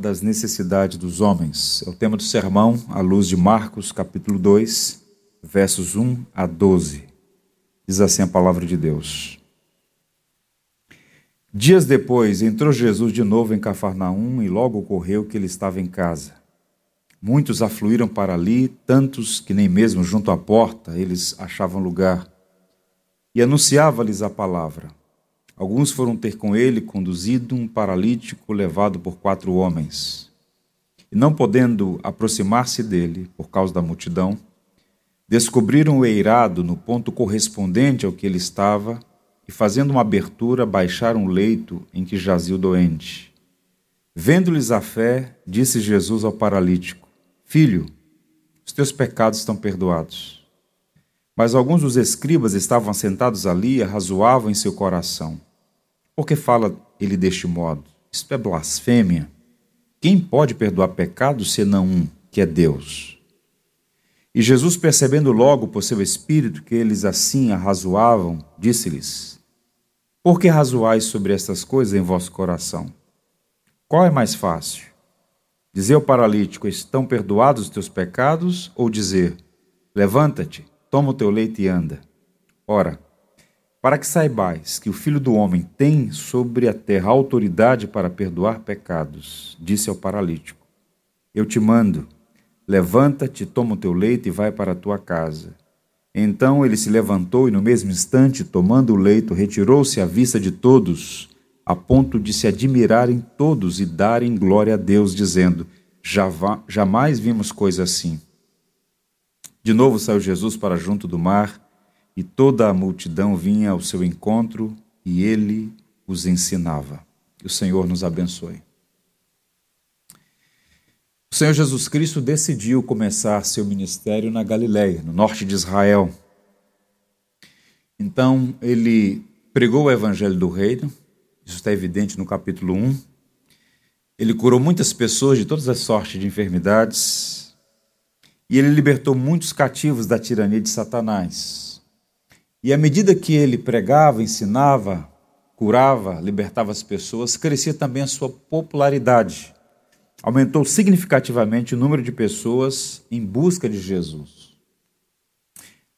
das necessidades dos homens. É o tema do sermão à luz de Marcos, capítulo 2, versos 1 a 12. Diz assim a palavra de Deus. Dias depois, entrou Jesus de novo em Cafarnaum e logo ocorreu que ele estava em casa. Muitos afluíram para ali, tantos que nem mesmo junto à porta eles achavam lugar. E anunciava-lhes a palavra. Alguns foram ter com ele conduzido um paralítico levado por quatro homens. E não podendo aproximar-se dele, por causa da multidão, descobriram o eirado no ponto correspondente ao que ele estava e, fazendo uma abertura, baixaram o leito em que jazia o doente. Vendo-lhes a fé, disse Jesus ao paralítico: Filho, os teus pecados estão perdoados. Mas alguns dos escribas estavam sentados ali e arrazoavam em seu coração. Por que fala ele deste modo? Isto é blasfêmia. Quem pode perdoar pecados senão um, que é Deus? E Jesus, percebendo logo por seu espírito que eles assim arrazoavam, disse-lhes: Por que razoais sobre estas coisas em vosso coração? Qual é mais fácil? Dizer ao paralítico: Estão perdoados os teus pecados? Ou dizer: Levanta-te, toma o teu leite e anda? Ora, para que saibais que o Filho do Homem tem sobre a terra autoridade para perdoar pecados, disse ao paralítico: Eu te mando, levanta-te, toma o teu leito e vai para a tua casa. Então ele se levantou e, no mesmo instante, tomando o leito, retirou-se à vista de todos, a ponto de se admirarem todos e darem glória a Deus, dizendo: Jamais vimos coisa assim. De novo saiu Jesus para junto do mar e toda a multidão vinha ao seu encontro e ele os ensinava. Que o Senhor nos abençoe. O Senhor Jesus Cristo decidiu começar seu ministério na Galiléia, no norte de Israel. Então, ele pregou o evangelho do reino, isso está evidente no capítulo 1. Ele curou muitas pessoas de todas as sortes de enfermidades, e ele libertou muitos cativos da tirania de Satanás. E à medida que ele pregava, ensinava, curava, libertava as pessoas, crescia também a sua popularidade. Aumentou significativamente o número de pessoas em busca de Jesus.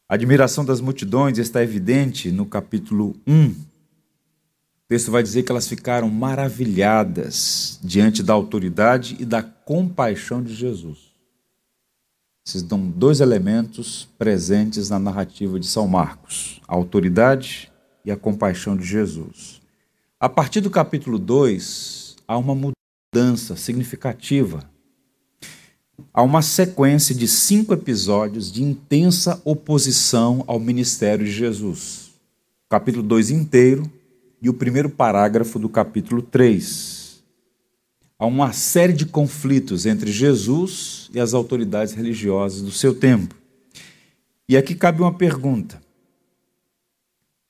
A admiração das multidões está evidente no capítulo 1. O texto vai dizer que elas ficaram maravilhadas diante da autoridade e da compaixão de Jesus. Esses são dois elementos presentes na narrativa de São Marcos: a autoridade e a compaixão de Jesus. A partir do capítulo 2, há uma mudança significativa. Há uma sequência de cinco episódios de intensa oposição ao ministério de Jesus. O capítulo 2 inteiro e o primeiro parágrafo do capítulo 3 a uma série de conflitos entre Jesus e as autoridades religiosas do seu tempo. E aqui cabe uma pergunta: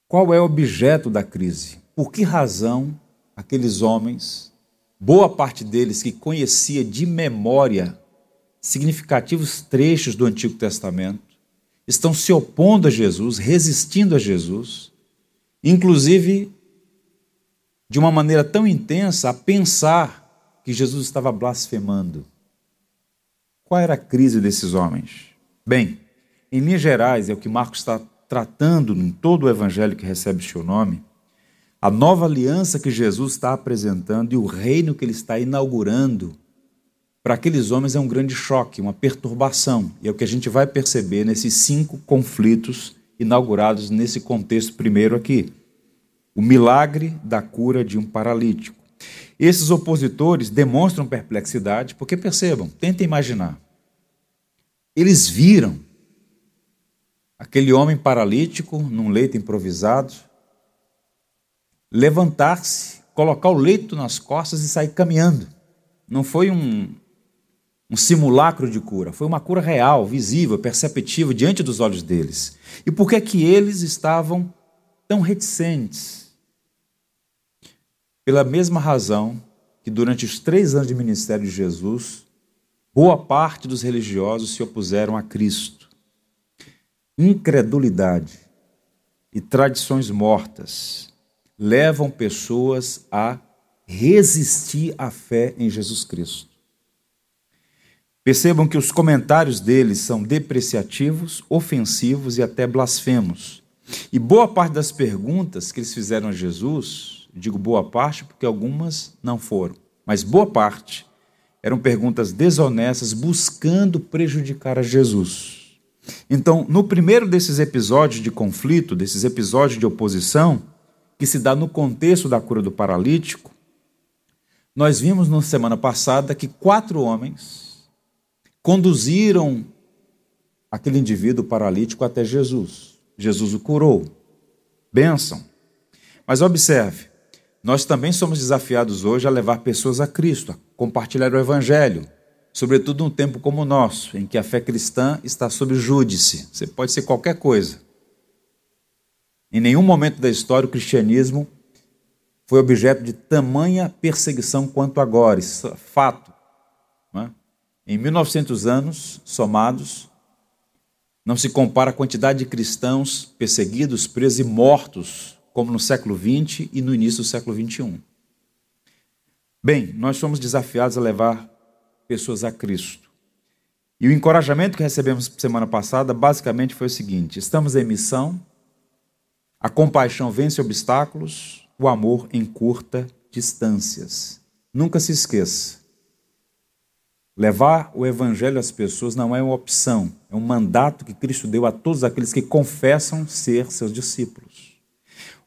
qual é o objeto da crise? Por que razão aqueles homens, boa parte deles que conhecia de memória significativos trechos do Antigo Testamento, estão se opondo a Jesus, resistindo a Jesus, inclusive de uma maneira tão intensa a pensar que Jesus estava blasfemando. Qual era a crise desses homens? Bem, em linhas gerais, é o que Marcos está tratando em todo o evangelho que recebe seu nome, a nova aliança que Jesus está apresentando e o reino que ele está inaugurando, para aqueles homens é um grande choque, uma perturbação. E é o que a gente vai perceber nesses cinco conflitos inaugurados nesse contexto primeiro aqui. O milagre da cura de um paralítico esses opositores demonstram perplexidade, porque percebam, tentem imaginar. Eles viram aquele homem paralítico num leito improvisado levantar-se, colocar o leito nas costas e sair caminhando. Não foi um, um simulacro de cura, foi uma cura real, visível, perceptível diante dos olhos deles. E por que é que eles estavam tão reticentes? Pela mesma razão que durante os três anos de ministério de Jesus, boa parte dos religiosos se opuseram a Cristo. Incredulidade e tradições mortas levam pessoas a resistir à fé em Jesus Cristo. Percebam que os comentários deles são depreciativos, ofensivos e até blasfemos. E boa parte das perguntas que eles fizeram a Jesus, digo boa parte porque algumas não foram, mas boa parte eram perguntas desonestas buscando prejudicar a Jesus. Então, no primeiro desses episódios de conflito, desses episódios de oposição, que se dá no contexto da cura do paralítico, nós vimos na semana passada que quatro homens conduziram aquele indivíduo paralítico até Jesus. Jesus o curou. Bênção. Mas observe, nós também somos desafiados hoje a levar pessoas a Cristo, a compartilhar o Evangelho, sobretudo num tempo como o nosso, em que a fé cristã está sob júdice. Você pode ser qualquer coisa. Em nenhum momento da história o cristianismo foi objeto de tamanha perseguição quanto agora. Isso é fato. É? Em 1900 anos somados, não se compara a quantidade de cristãos perseguidos, presos e mortos como no século XX e no início do século XXI. Bem, nós somos desafiados a levar pessoas a Cristo. E o encorajamento que recebemos semana passada basicamente foi o seguinte: estamos em missão, a compaixão vence obstáculos, o amor encurta distâncias. Nunca se esqueça, Levar o evangelho às pessoas não é uma opção, é um mandato que Cristo deu a todos aqueles que confessam ser seus discípulos.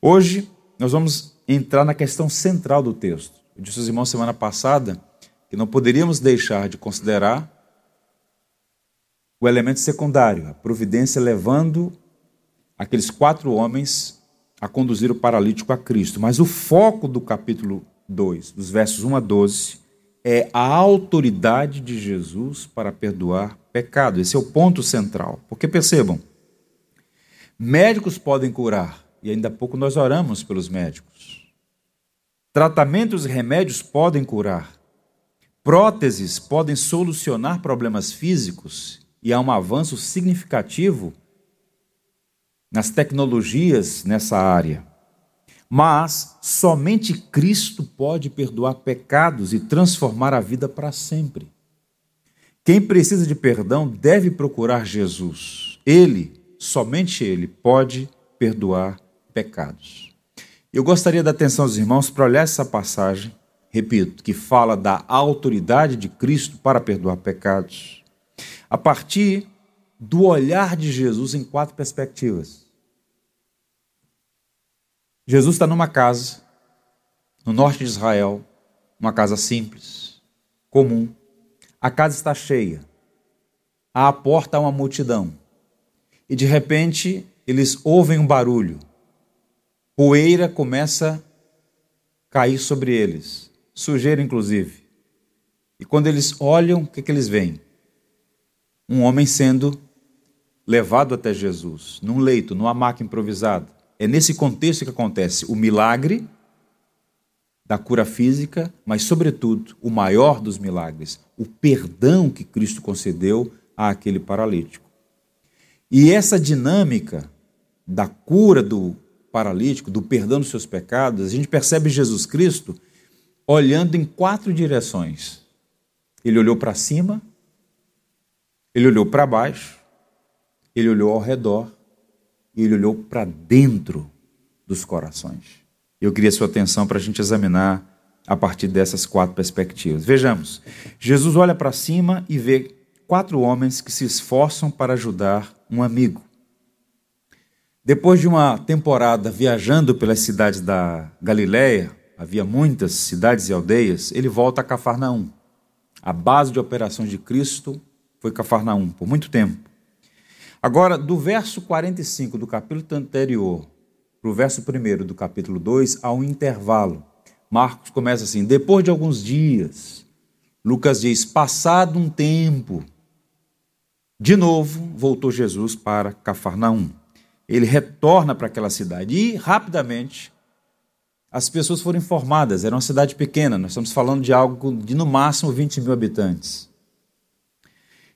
Hoje, nós vamos entrar na questão central do texto. Eu disse aos irmãos semana passada que não poderíamos deixar de considerar o elemento secundário, a providência levando aqueles quatro homens a conduzir o paralítico a Cristo. Mas o foco do capítulo 2, dos versos 1 a 12, é a autoridade de Jesus para perdoar pecado. Esse é o ponto central. Porque percebam, médicos podem curar, e ainda há pouco nós oramos pelos médicos. Tratamentos e remédios podem curar. Próteses podem solucionar problemas físicos, e há um avanço significativo nas tecnologias nessa área. Mas somente Cristo pode perdoar pecados e transformar a vida para sempre. Quem precisa de perdão deve procurar Jesus. Ele, somente Ele, pode perdoar pecados. Eu gostaria da atenção dos irmãos para olhar essa passagem, repito, que fala da autoridade de Cristo para perdoar pecados, a partir do olhar de Jesus em quatro perspectivas. Jesus está numa casa, no norte de Israel, uma casa simples, comum. A casa está cheia. À porta há uma multidão. E de repente eles ouvem um barulho. Poeira começa a cair sobre eles, sujeira inclusive. E quando eles olham, o que, que eles veem? Um homem sendo levado até Jesus, num leito, numa maca improvisada. É nesse contexto que acontece o milagre da cura física, mas, sobretudo, o maior dos milagres, o perdão que Cristo concedeu àquele paralítico. E essa dinâmica da cura do paralítico, do perdão dos seus pecados, a gente percebe Jesus Cristo olhando em quatro direções. Ele olhou para cima, ele olhou para baixo, ele olhou ao redor e ele olhou para dentro dos corações. Eu queria sua atenção para a gente examinar a partir dessas quatro perspectivas. Vejamos: Jesus olha para cima e vê quatro homens que se esforçam para ajudar um amigo. Depois de uma temporada viajando pelas cidades da Galiléia, havia muitas cidades e aldeias, ele volta a Cafarnaum. A base de operações de Cristo foi Cafarnaum por muito tempo. Agora, do verso 45 do capítulo anterior para o verso 1 do capítulo 2, há um intervalo. Marcos começa assim: depois de alguns dias, Lucas diz, passado um tempo, de novo voltou Jesus para Cafarnaum. Ele retorna para aquela cidade e, rapidamente, as pessoas foram informadas. Era uma cidade pequena, nós estamos falando de algo de no máximo 20 mil habitantes.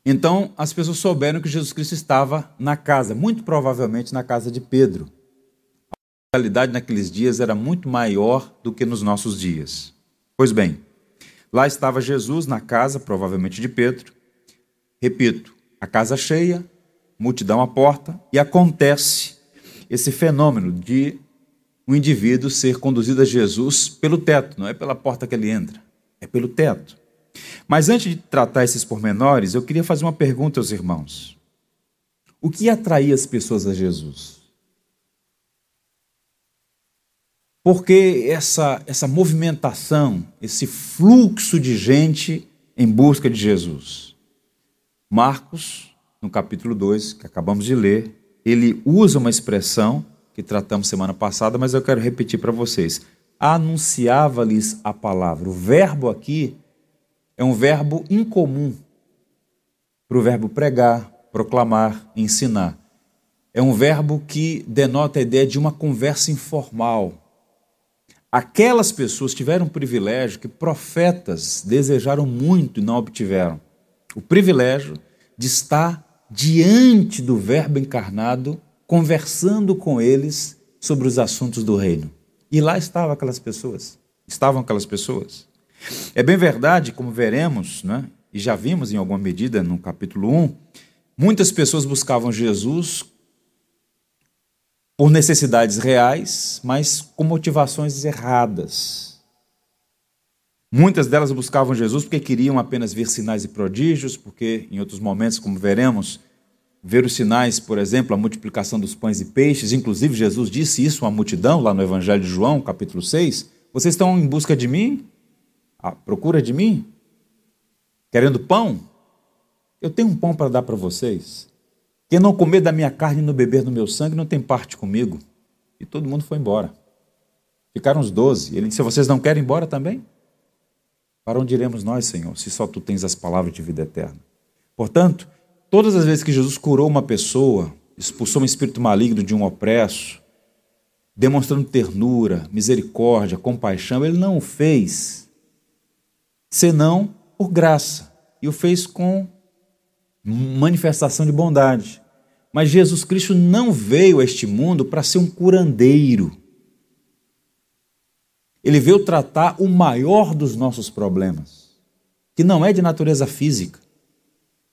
Então as pessoas souberam que Jesus Cristo estava na casa, muito provavelmente na casa de Pedro. A realidade naqueles dias era muito maior do que nos nossos dias. Pois bem, lá estava Jesus na casa, provavelmente de Pedro. Repito, a casa cheia, multidão à porta, e acontece esse fenômeno de um indivíduo ser conduzido a Jesus pelo teto, não é pela porta que ele entra, é pelo teto. Mas antes de tratar esses pormenores, eu queria fazer uma pergunta aos irmãos. O que atraía as pessoas a Jesus? Porque essa, essa movimentação, esse fluxo de gente em busca de Jesus? Marcos, no capítulo 2, que acabamos de ler, ele usa uma expressão que tratamos semana passada, mas eu quero repetir para vocês. Anunciava-lhes a palavra. O verbo aqui é um verbo incomum para o verbo pregar, proclamar, ensinar. É um verbo que denota a ideia de uma conversa informal. Aquelas pessoas tiveram o privilégio que profetas desejaram muito e não obtiveram. O privilégio de estar diante do Verbo encarnado, conversando com eles sobre os assuntos do reino. E lá estavam aquelas pessoas. Estavam aquelas pessoas. É bem verdade, como veremos, né, e já vimos em alguma medida no capítulo 1, muitas pessoas buscavam Jesus por necessidades reais, mas com motivações erradas. Muitas delas buscavam Jesus porque queriam apenas ver sinais e prodígios, porque em outros momentos, como veremos, ver os sinais, por exemplo, a multiplicação dos pães e peixes, inclusive Jesus disse isso à multidão lá no Evangelho de João, capítulo 6. Vocês estão em busca de mim? à procura de mim? Querendo pão? Eu tenho um pão para dar para vocês. Quem não comer da minha carne e não beber do meu sangue não tem parte comigo. E todo mundo foi embora. Ficaram os doze. Ele disse: Vocês não querem ir embora também? Para onde iremos nós, Senhor, se só tu tens as palavras de vida eterna? Portanto, todas as vezes que Jesus curou uma pessoa, expulsou um espírito maligno de um opresso, demonstrando ternura, misericórdia, compaixão, ele não o fez senão por graça. E o fez com manifestação de bondade. Mas Jesus Cristo não veio a este mundo para ser um curandeiro. Ele veio tratar o maior dos nossos problemas, que não é de natureza física,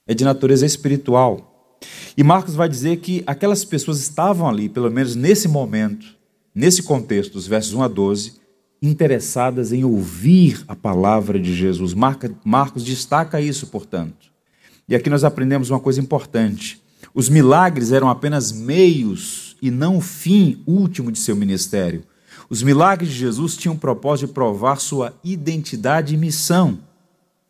é de natureza espiritual. E Marcos vai dizer que aquelas pessoas estavam ali, pelo menos nesse momento, nesse contexto, dos versos 1 a 12, interessadas em ouvir a palavra de Jesus. Marcos destaca isso, portanto. E aqui nós aprendemos uma coisa importante. Os milagres eram apenas meios e não o fim último de seu ministério. Os milagres de Jesus tinham o propósito de provar sua identidade e missão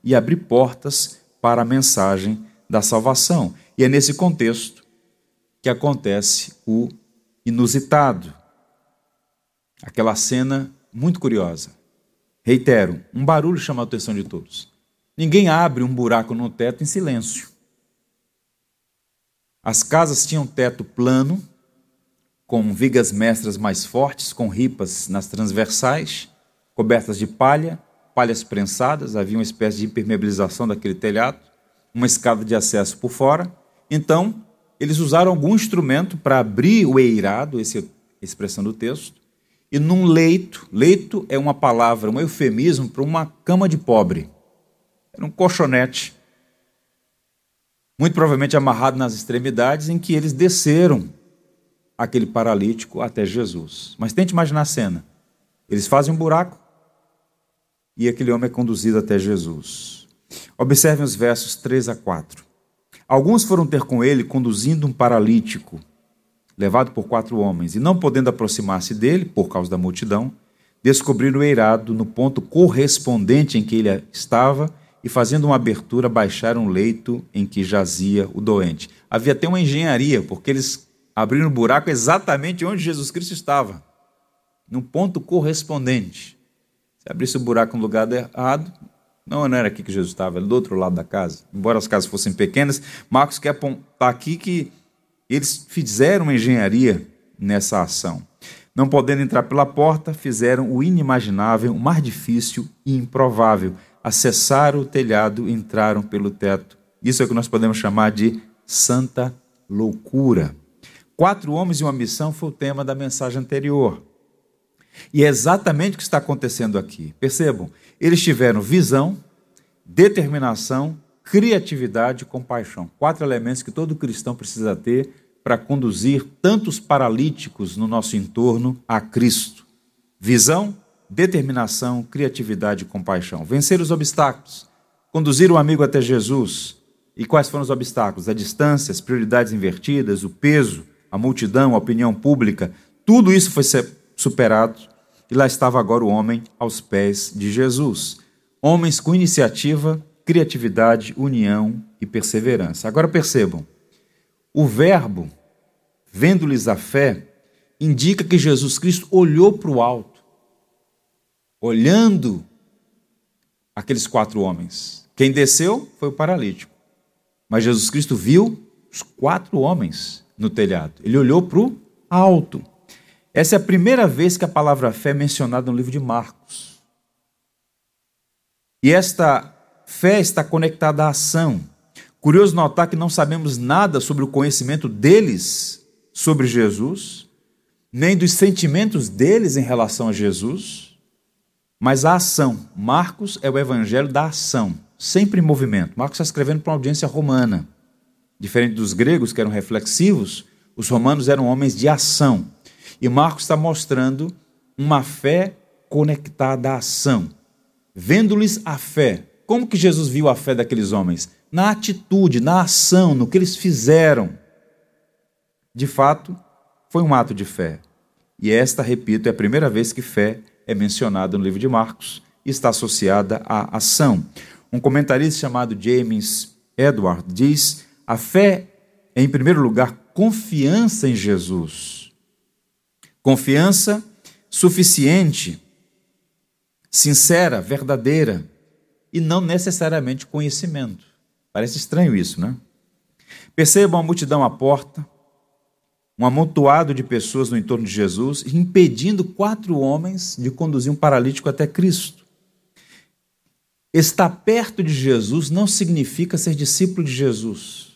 e abrir portas para a mensagem da salvação. E é nesse contexto que acontece o inusitado. Aquela cena muito curiosa. Reitero, um barulho chama a atenção de todos. Ninguém abre um buraco no teto em silêncio. As casas tinham teto plano, com vigas mestras mais fortes, com ripas nas transversais, cobertas de palha, palhas prensadas, havia uma espécie de impermeabilização daquele telhado, uma escada de acesso por fora. Então, eles usaram algum instrumento para abrir o eirado, essa é expressão do texto, e num leito, leito é uma palavra, um eufemismo para uma cama de pobre. Era um colchonete, muito provavelmente amarrado nas extremidades, em que eles desceram aquele paralítico até Jesus. Mas tente imaginar a cena. Eles fazem um buraco e aquele homem é conduzido até Jesus. Observem os versos 3 a 4. Alguns foram ter com ele conduzindo um paralítico levado por quatro homens, e não podendo aproximar-se dele, por causa da multidão, descobriram o eirado no ponto correspondente em que ele estava e, fazendo uma abertura, baixaram o leito em que jazia o doente. Havia até uma engenharia, porque eles abriram o buraco exatamente onde Jesus Cristo estava, no ponto correspondente. Se abrisse o buraco no lugar errado, não, não era aqui que Jesus estava, era do outro lado da casa. Embora as casas fossem pequenas, Marcos quer apontar aqui que eles fizeram uma engenharia nessa ação. Não podendo entrar pela porta, fizeram o inimaginável, o mais difícil e improvável. Acessaram o telhado e entraram pelo teto. Isso é o que nós podemos chamar de santa loucura. Quatro homens e uma missão foi o tema da mensagem anterior. E é exatamente o que está acontecendo aqui. Percebam, eles tiveram visão, determinação, criatividade e compaixão. Quatro elementos que todo cristão precisa ter para conduzir tantos paralíticos no nosso entorno a Cristo. Visão, determinação, criatividade e compaixão. Vencer os obstáculos, conduzir o amigo até Jesus. E quais foram os obstáculos? A distância, as prioridades invertidas, o peso, a multidão, a opinião pública. Tudo isso foi superado e lá estava agora o homem aos pés de Jesus. Homens com iniciativa, criatividade, união e perseverança. Agora percebam, o Verbo, vendo-lhes a fé, indica que Jesus Cristo olhou para o alto, olhando aqueles quatro homens. Quem desceu foi o paralítico, mas Jesus Cristo viu os quatro homens no telhado. Ele olhou para o alto. Essa é a primeira vez que a palavra fé é mencionada no livro de Marcos. E esta fé está conectada à ação. Curioso notar que não sabemos nada sobre o conhecimento deles sobre Jesus, nem dos sentimentos deles em relação a Jesus, mas a ação. Marcos é o evangelho da ação, sempre em movimento. Marcos está escrevendo para uma audiência romana. Diferente dos gregos, que eram reflexivos, os romanos eram homens de ação. E Marcos está mostrando uma fé conectada à ação. Vendo-lhes a fé. Como que Jesus viu a fé daqueles homens? Na atitude, na ação, no que eles fizeram. De fato, foi um ato de fé. E esta, repito, é a primeira vez que fé é mencionada no livro de Marcos e está associada à ação. Um comentarista chamado James Edward diz: a fé é, em primeiro lugar, confiança em Jesus Confiança suficiente, sincera, verdadeira e não necessariamente conhecimento. Parece estranho isso, né? Percebam a multidão à porta, um amontoado de pessoas no entorno de Jesus, impedindo quatro homens de conduzir um paralítico até Cristo. Estar perto de Jesus não significa ser discípulo de Jesus.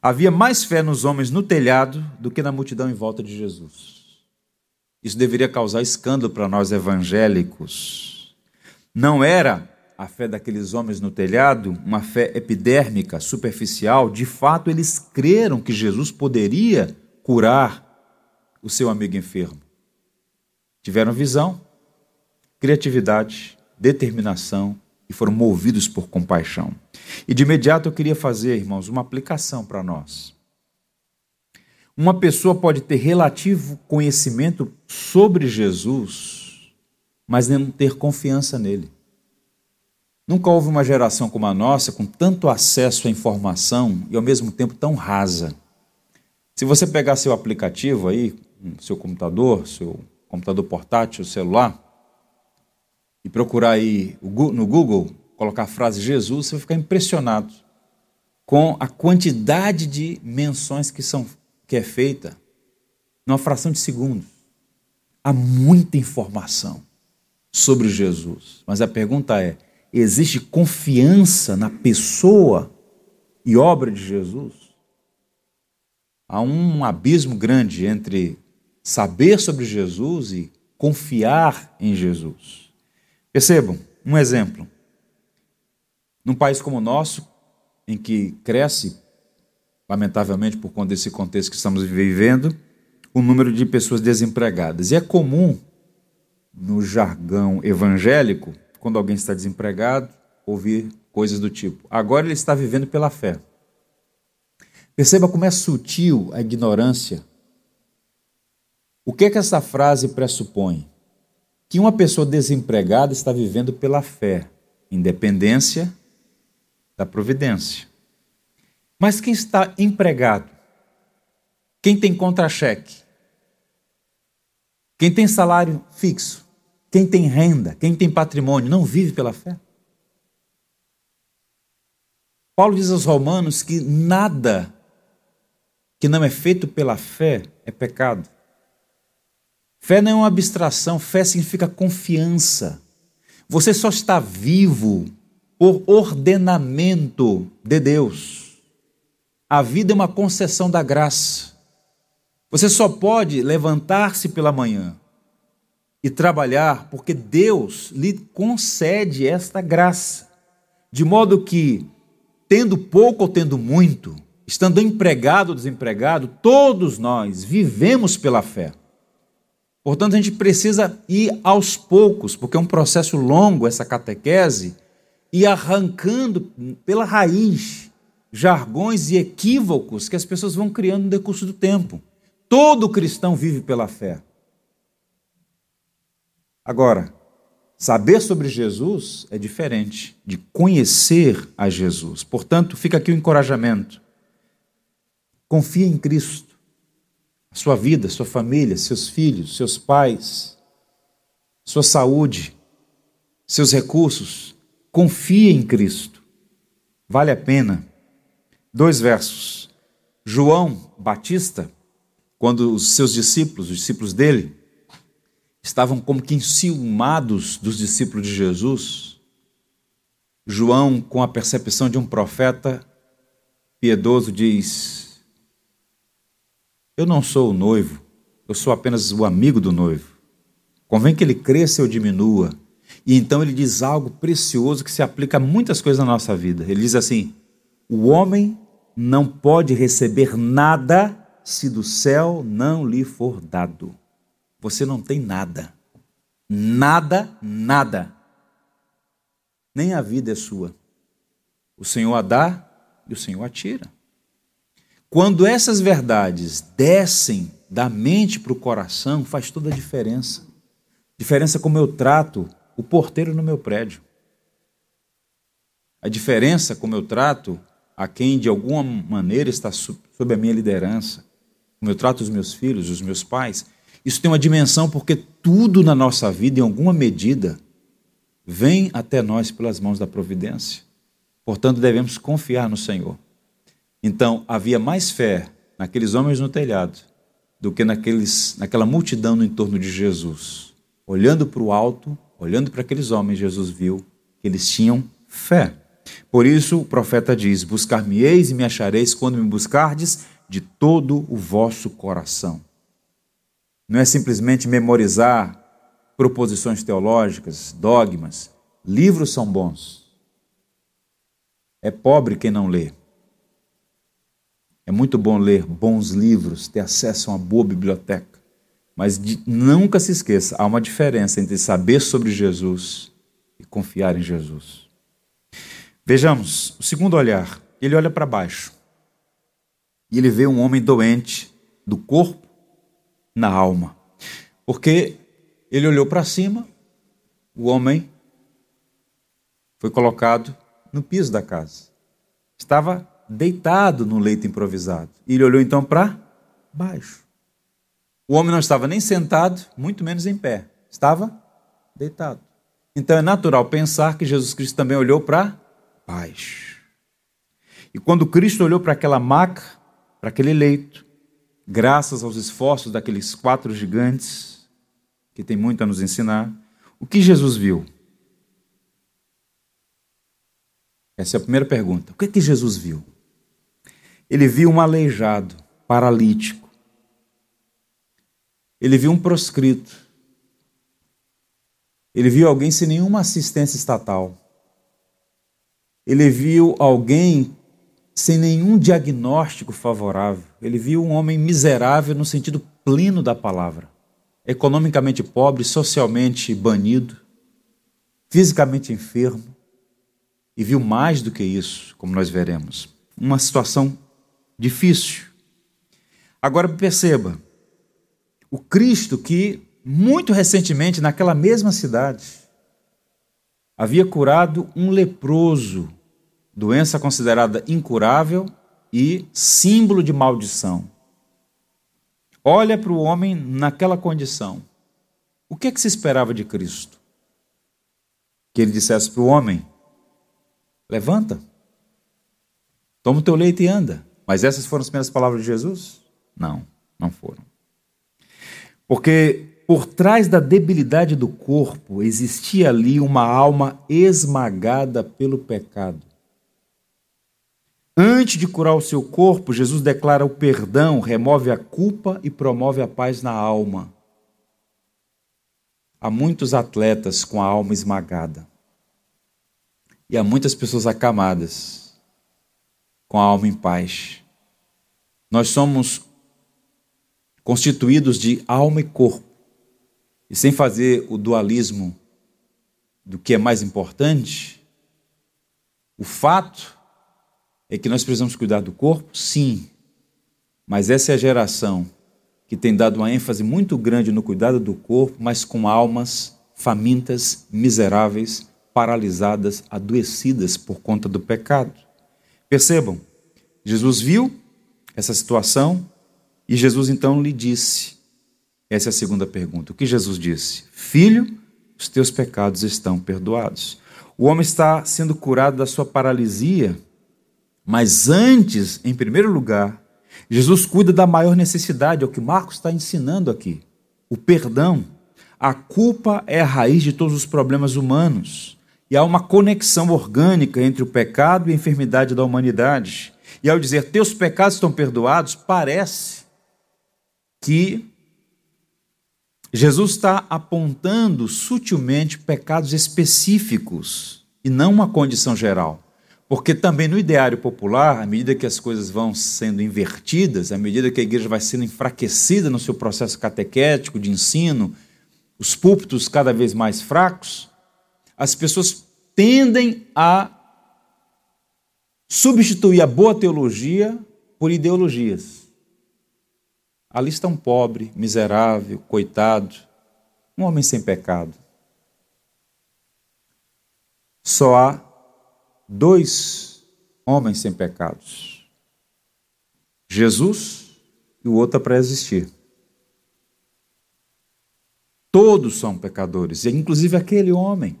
Havia mais fé nos homens no telhado do que na multidão em volta de Jesus. Isso deveria causar escândalo para nós evangélicos. Não era a fé daqueles homens no telhado uma fé epidérmica, superficial. De fato, eles creram que Jesus poderia curar o seu amigo enfermo. Tiveram visão, criatividade, determinação e foram movidos por compaixão. E de imediato eu queria fazer, irmãos, uma aplicação para nós. Uma pessoa pode ter relativo conhecimento sobre Jesus, mas não ter confiança nele. Nunca houve uma geração como a nossa com tanto acesso à informação e ao mesmo tempo tão rasa. Se você pegar seu aplicativo aí, seu computador, seu computador portátil, celular, e procurar aí no Google, colocar a frase Jesus, você vai ficar impressionado com a quantidade de menções que, são, que é feita numa fração de segundos. Há muita informação sobre Jesus, mas a pergunta é: existe confiança na pessoa e obra de Jesus? Há um abismo grande entre saber sobre Jesus e confiar em Jesus. Percebam, um exemplo. Num país como o nosso, em que cresce, lamentavelmente por conta desse contexto que estamos vivendo, o número de pessoas desempregadas. E é comum, no jargão evangélico, quando alguém está desempregado, ouvir coisas do tipo: agora ele está vivendo pela fé. Perceba como é sutil a ignorância. O que é que essa frase pressupõe? que uma pessoa desempregada está vivendo pela fé, independência da providência. Mas quem está empregado? Quem tem contra-cheque? Quem tem salário fixo? Quem tem renda? Quem tem patrimônio? Não vive pela fé? Paulo diz aos Romanos que nada que não é feito pela fé é pecado. Fé não é uma abstração, fé significa confiança. Você só está vivo por ordenamento de Deus. A vida é uma concessão da graça. Você só pode levantar-se pela manhã, e trabalhar, porque Deus lhe concede esta graça, de modo que, tendo pouco ou tendo muito, estando empregado ou desempregado, todos nós vivemos pela fé. Portanto, a gente precisa ir aos poucos, porque é um processo longo essa catequese, e arrancando pela raiz jargões e equívocos que as pessoas vão criando no decurso do tempo. Todo cristão vive pela fé. Agora, saber sobre Jesus é diferente de conhecer a Jesus. Portanto, fica aqui o encorajamento. Confie em Cristo. Sua vida, sua família, seus filhos, seus pais, sua saúde, seus recursos. Confie em Cristo. Vale a pena. Dois versos. João Batista, quando os seus discípulos, os discípulos dele, estavam como que enciumados dos discípulos de Jesus. João, com a percepção de um profeta piedoso, diz: Eu não sou o noivo, eu sou apenas o amigo do noivo. Convém que ele cresça ou diminua. E então ele diz algo precioso que se aplica a muitas coisas na nossa vida. Ele diz assim: O homem não pode receber nada se do céu não lhe for dado você não tem nada. Nada, nada. Nem a vida é sua. O Senhor a dá e o Senhor a tira. Quando essas verdades descem da mente para o coração, faz toda a diferença. Diferença como eu trato o porteiro no meu prédio. A diferença como eu trato a quem de alguma maneira está sob a minha liderança. Como eu trato os meus filhos, os meus pais. Isso tem uma dimensão porque tudo na nossa vida, em alguma medida, vem até nós pelas mãos da providência. Portanto, devemos confiar no Senhor. Então, havia mais fé naqueles homens no telhado do que naqueles, naquela multidão no entorno de Jesus. Olhando para o alto, olhando para aqueles homens, Jesus viu que eles tinham fé. Por isso, o profeta diz: Buscar-me-eis e me achareis quando me buscardes de todo o vosso coração. Não é simplesmente memorizar proposições teológicas, dogmas. Livros são bons. É pobre quem não lê. É muito bom ler bons livros, ter acesso a uma boa biblioteca. Mas de, nunca se esqueça, há uma diferença entre saber sobre Jesus e confiar em Jesus. Vejamos, o segundo olhar, ele olha para baixo. E ele vê um homem doente do corpo na alma. Porque ele olhou para cima, o homem foi colocado no piso da casa. Estava deitado no leito improvisado. Ele olhou então para baixo. O homem não estava nem sentado, muito menos em pé. Estava deitado. Então é natural pensar que Jesus Cristo também olhou para baixo. E quando Cristo olhou para aquela maca, para aquele leito, graças aos esforços daqueles quatro gigantes, que tem muito a nos ensinar, o que Jesus viu? Essa é a primeira pergunta. O que, é que Jesus viu? Ele viu um aleijado, paralítico. Ele viu um proscrito. Ele viu alguém sem nenhuma assistência estatal. Ele viu alguém sem nenhum diagnóstico favorável. Ele viu um homem miserável no sentido pleno da palavra, economicamente pobre, socialmente banido, fisicamente enfermo, e viu mais do que isso, como nós veremos. Uma situação difícil. Agora perceba, o Cristo que muito recentemente naquela mesma cidade havia curado um leproso doença considerada incurável e símbolo de maldição. Olha para o homem naquela condição. O que, é que se esperava de Cristo? Que ele dissesse para o homem: levanta, toma o teu leite e anda. Mas essas foram as primeiras palavras de Jesus? Não, não foram. Porque por trás da debilidade do corpo existia ali uma alma esmagada pelo pecado. Antes de curar o seu corpo, Jesus declara o perdão, remove a culpa e promove a paz na alma. há muitos atletas com a alma esmagada. E há muitas pessoas acamadas, com a alma em paz. Nós somos constituídos de alma e corpo. E sem fazer o dualismo do que é mais importante, o fato é que nós precisamos cuidar do corpo, sim, mas essa é a geração que tem dado uma ênfase muito grande no cuidado do corpo, mas com almas famintas, miseráveis, paralisadas, adoecidas por conta do pecado. Percebam, Jesus viu essa situação e Jesus então lhe disse: essa é a segunda pergunta. O que Jesus disse? Filho, os teus pecados estão perdoados. O homem está sendo curado da sua paralisia, mas antes, em primeiro lugar, Jesus cuida da maior necessidade, é o que Marcos está ensinando aqui: o perdão. A culpa é a raiz de todos os problemas humanos. E há uma conexão orgânica entre o pecado e a enfermidade da humanidade. E ao dizer teus pecados estão perdoados, parece que Jesus está apontando sutilmente pecados específicos e não uma condição geral. Porque também no ideário popular, à medida que as coisas vão sendo invertidas, à medida que a igreja vai sendo enfraquecida no seu processo catequético de ensino, os púlpitos cada vez mais fracos, as pessoas tendem a substituir a boa teologia por ideologias. Ali está um pobre, miserável, coitado, um homem sem pecado. Só há dois homens sem pecados: Jesus e o outro para existir. Todos são pecadores, inclusive aquele homem.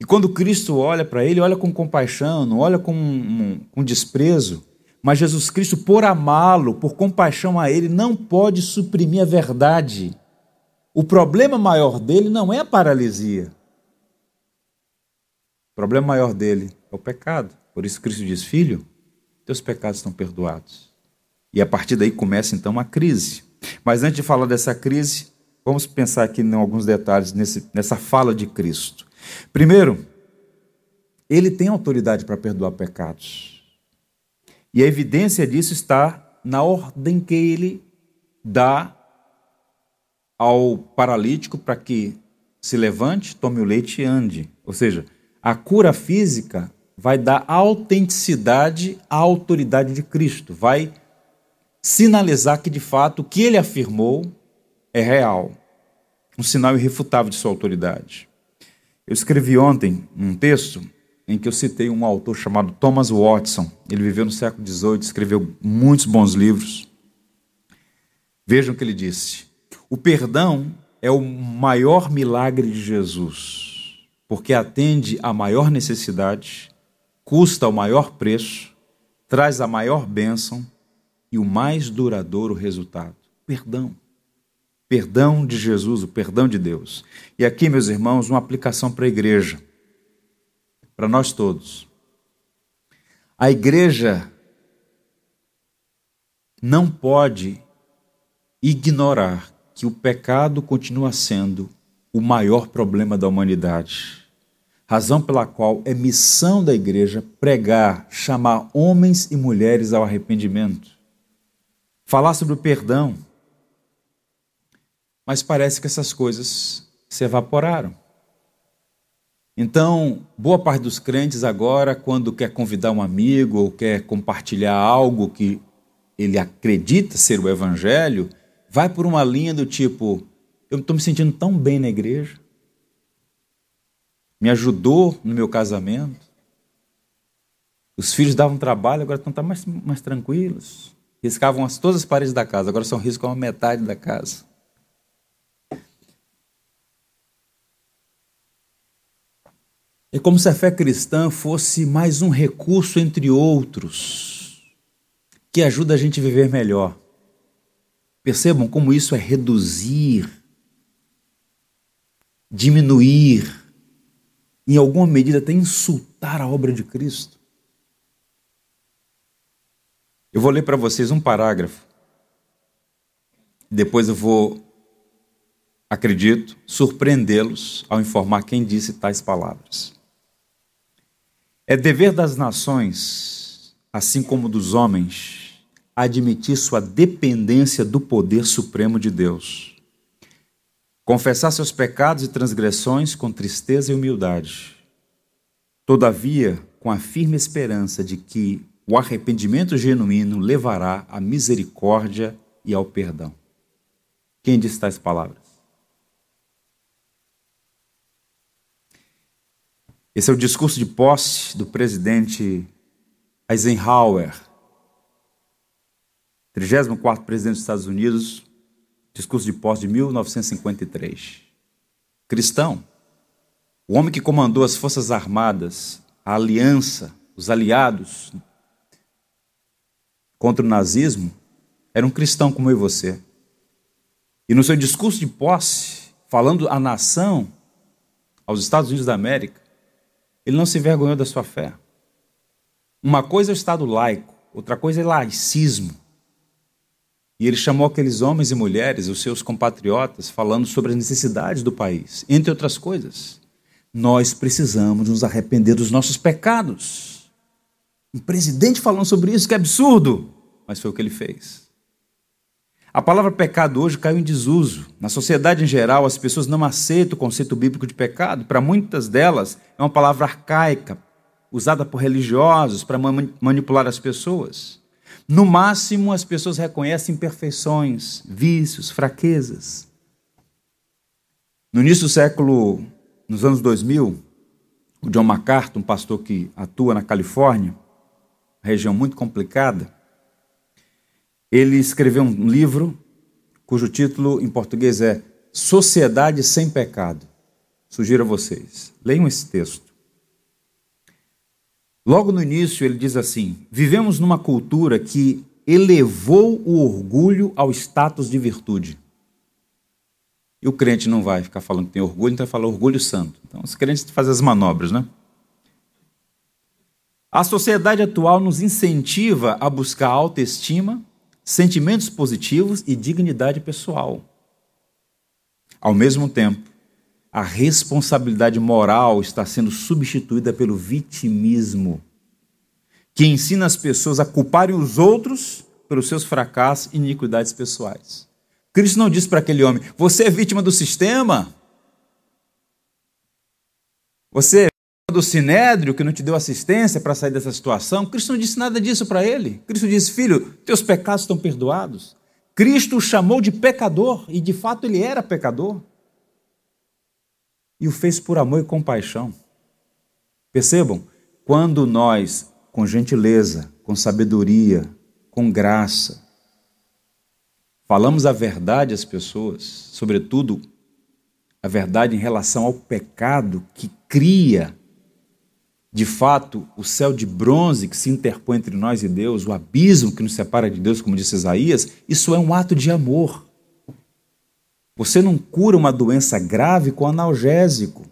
E quando Cristo olha para ele, olha com compaixão, não olha com, com desprezo. Mas Jesus Cristo, por amá-lo, por compaixão a ele, não pode suprimir a verdade. O problema maior dele não é a paralisia. O problema maior dele é o pecado. Por isso Cristo diz: Filho, teus pecados estão perdoados. E a partir daí começa então uma crise. Mas antes de falar dessa crise, vamos pensar aqui em alguns detalhes nesse, nessa fala de Cristo. Primeiro, ele tem autoridade para perdoar pecados. E a evidência disso está na ordem que ele dá ao paralítico para que se levante, tome o leite e ande. Ou seja, a cura física vai dar autenticidade à autoridade de Cristo, vai sinalizar que de fato o que ele afirmou é real, um sinal irrefutável de sua autoridade. Eu escrevi ontem um texto em que eu citei um autor chamado Thomas Watson. Ele viveu no século XVIII, escreveu muitos bons livros. Vejam o que ele disse: o perdão é o maior milagre de Jesus, porque atende à maior necessidade, custa o maior preço, traz a maior bênção e o mais duradouro resultado. Perdão perdão de Jesus, o perdão de Deus. E aqui, meus irmãos, uma aplicação para a igreja, para nós todos. A igreja não pode ignorar que o pecado continua sendo o maior problema da humanidade. Razão pela qual é missão da igreja pregar, chamar homens e mulheres ao arrependimento, falar sobre o perdão mas parece que essas coisas se evaporaram. Então, boa parte dos crentes agora, quando quer convidar um amigo ou quer compartilhar algo que ele acredita ser o evangelho, vai por uma linha do tipo: eu estou me sentindo tão bem na igreja, me ajudou no meu casamento, os filhos davam trabalho, agora estão mais, mais tranquilos, riscavam as, todas as paredes da casa, agora são riscam a metade da casa. É como se a fé cristã fosse mais um recurso entre outros que ajuda a gente a viver melhor. Percebam como isso é reduzir, diminuir, em alguma medida até insultar a obra de Cristo. Eu vou ler para vocês um parágrafo. Depois eu vou acredito, surpreendê-los ao informar quem disse tais palavras. É dever das nações, assim como dos homens, admitir sua dependência do poder supremo de Deus. Confessar seus pecados e transgressões com tristeza e humildade. Todavia, com a firme esperança de que o arrependimento genuíno levará à misericórdia e ao perdão. Quem disse tais palavras? Esse é o discurso de posse do presidente Eisenhower, 34 presidente dos Estados Unidos, discurso de posse de 1953. Cristão, o homem que comandou as Forças Armadas, a aliança, os aliados contra o nazismo, era um cristão como eu e você. E no seu discurso de posse, falando à nação, aos Estados Unidos da América, ele não se envergonhou da sua fé. Uma coisa é o Estado laico, outra coisa é laicismo. E ele chamou aqueles homens e mulheres, os seus compatriotas, falando sobre as necessidades do país, entre outras coisas. Nós precisamos nos arrepender dos nossos pecados. Um presidente falando sobre isso, que absurdo! Mas foi o que ele fez. A palavra pecado hoje caiu em desuso. Na sociedade em geral, as pessoas não aceitam o conceito bíblico de pecado. Para muitas delas, é uma palavra arcaica, usada por religiosos para manipular as pessoas. No máximo, as pessoas reconhecem imperfeições, vícios, fraquezas. No início do século, nos anos 2000, o John MacArthur, um pastor que atua na Califórnia, região muito complicada, ele escreveu um livro cujo título em português é Sociedade sem Pecado. Sugiro a vocês, leiam esse texto. Logo no início, ele diz assim: Vivemos numa cultura que elevou o orgulho ao status de virtude. E o crente não vai ficar falando que tem orgulho, então vai falar orgulho santo. Então, os crentes fazem as manobras, né? A sociedade atual nos incentiva a buscar autoestima, sentimentos positivos e dignidade pessoal. Ao mesmo tempo, a responsabilidade moral está sendo substituída pelo vitimismo, que ensina as pessoas a culparem os outros pelos seus fracassos e iniquidades pessoais. Cristo não disse para aquele homem: Você é vítima do sistema? Você do sinédrio que não te deu assistência para sair dessa situação, Cristo não disse nada disso para ele. Cristo disse: Filho, teus pecados estão perdoados. Cristo o chamou de pecador e de fato ele era pecador. E o fez por amor e compaixão. Percebam, quando nós, com gentileza, com sabedoria, com graça, falamos a verdade às pessoas, sobretudo a verdade em relação ao pecado que cria de fato, o céu de bronze que se interpõe entre nós e Deus, o abismo que nos separa de Deus, como disse Isaías, isso é um ato de amor. Você não cura uma doença grave com analgésico,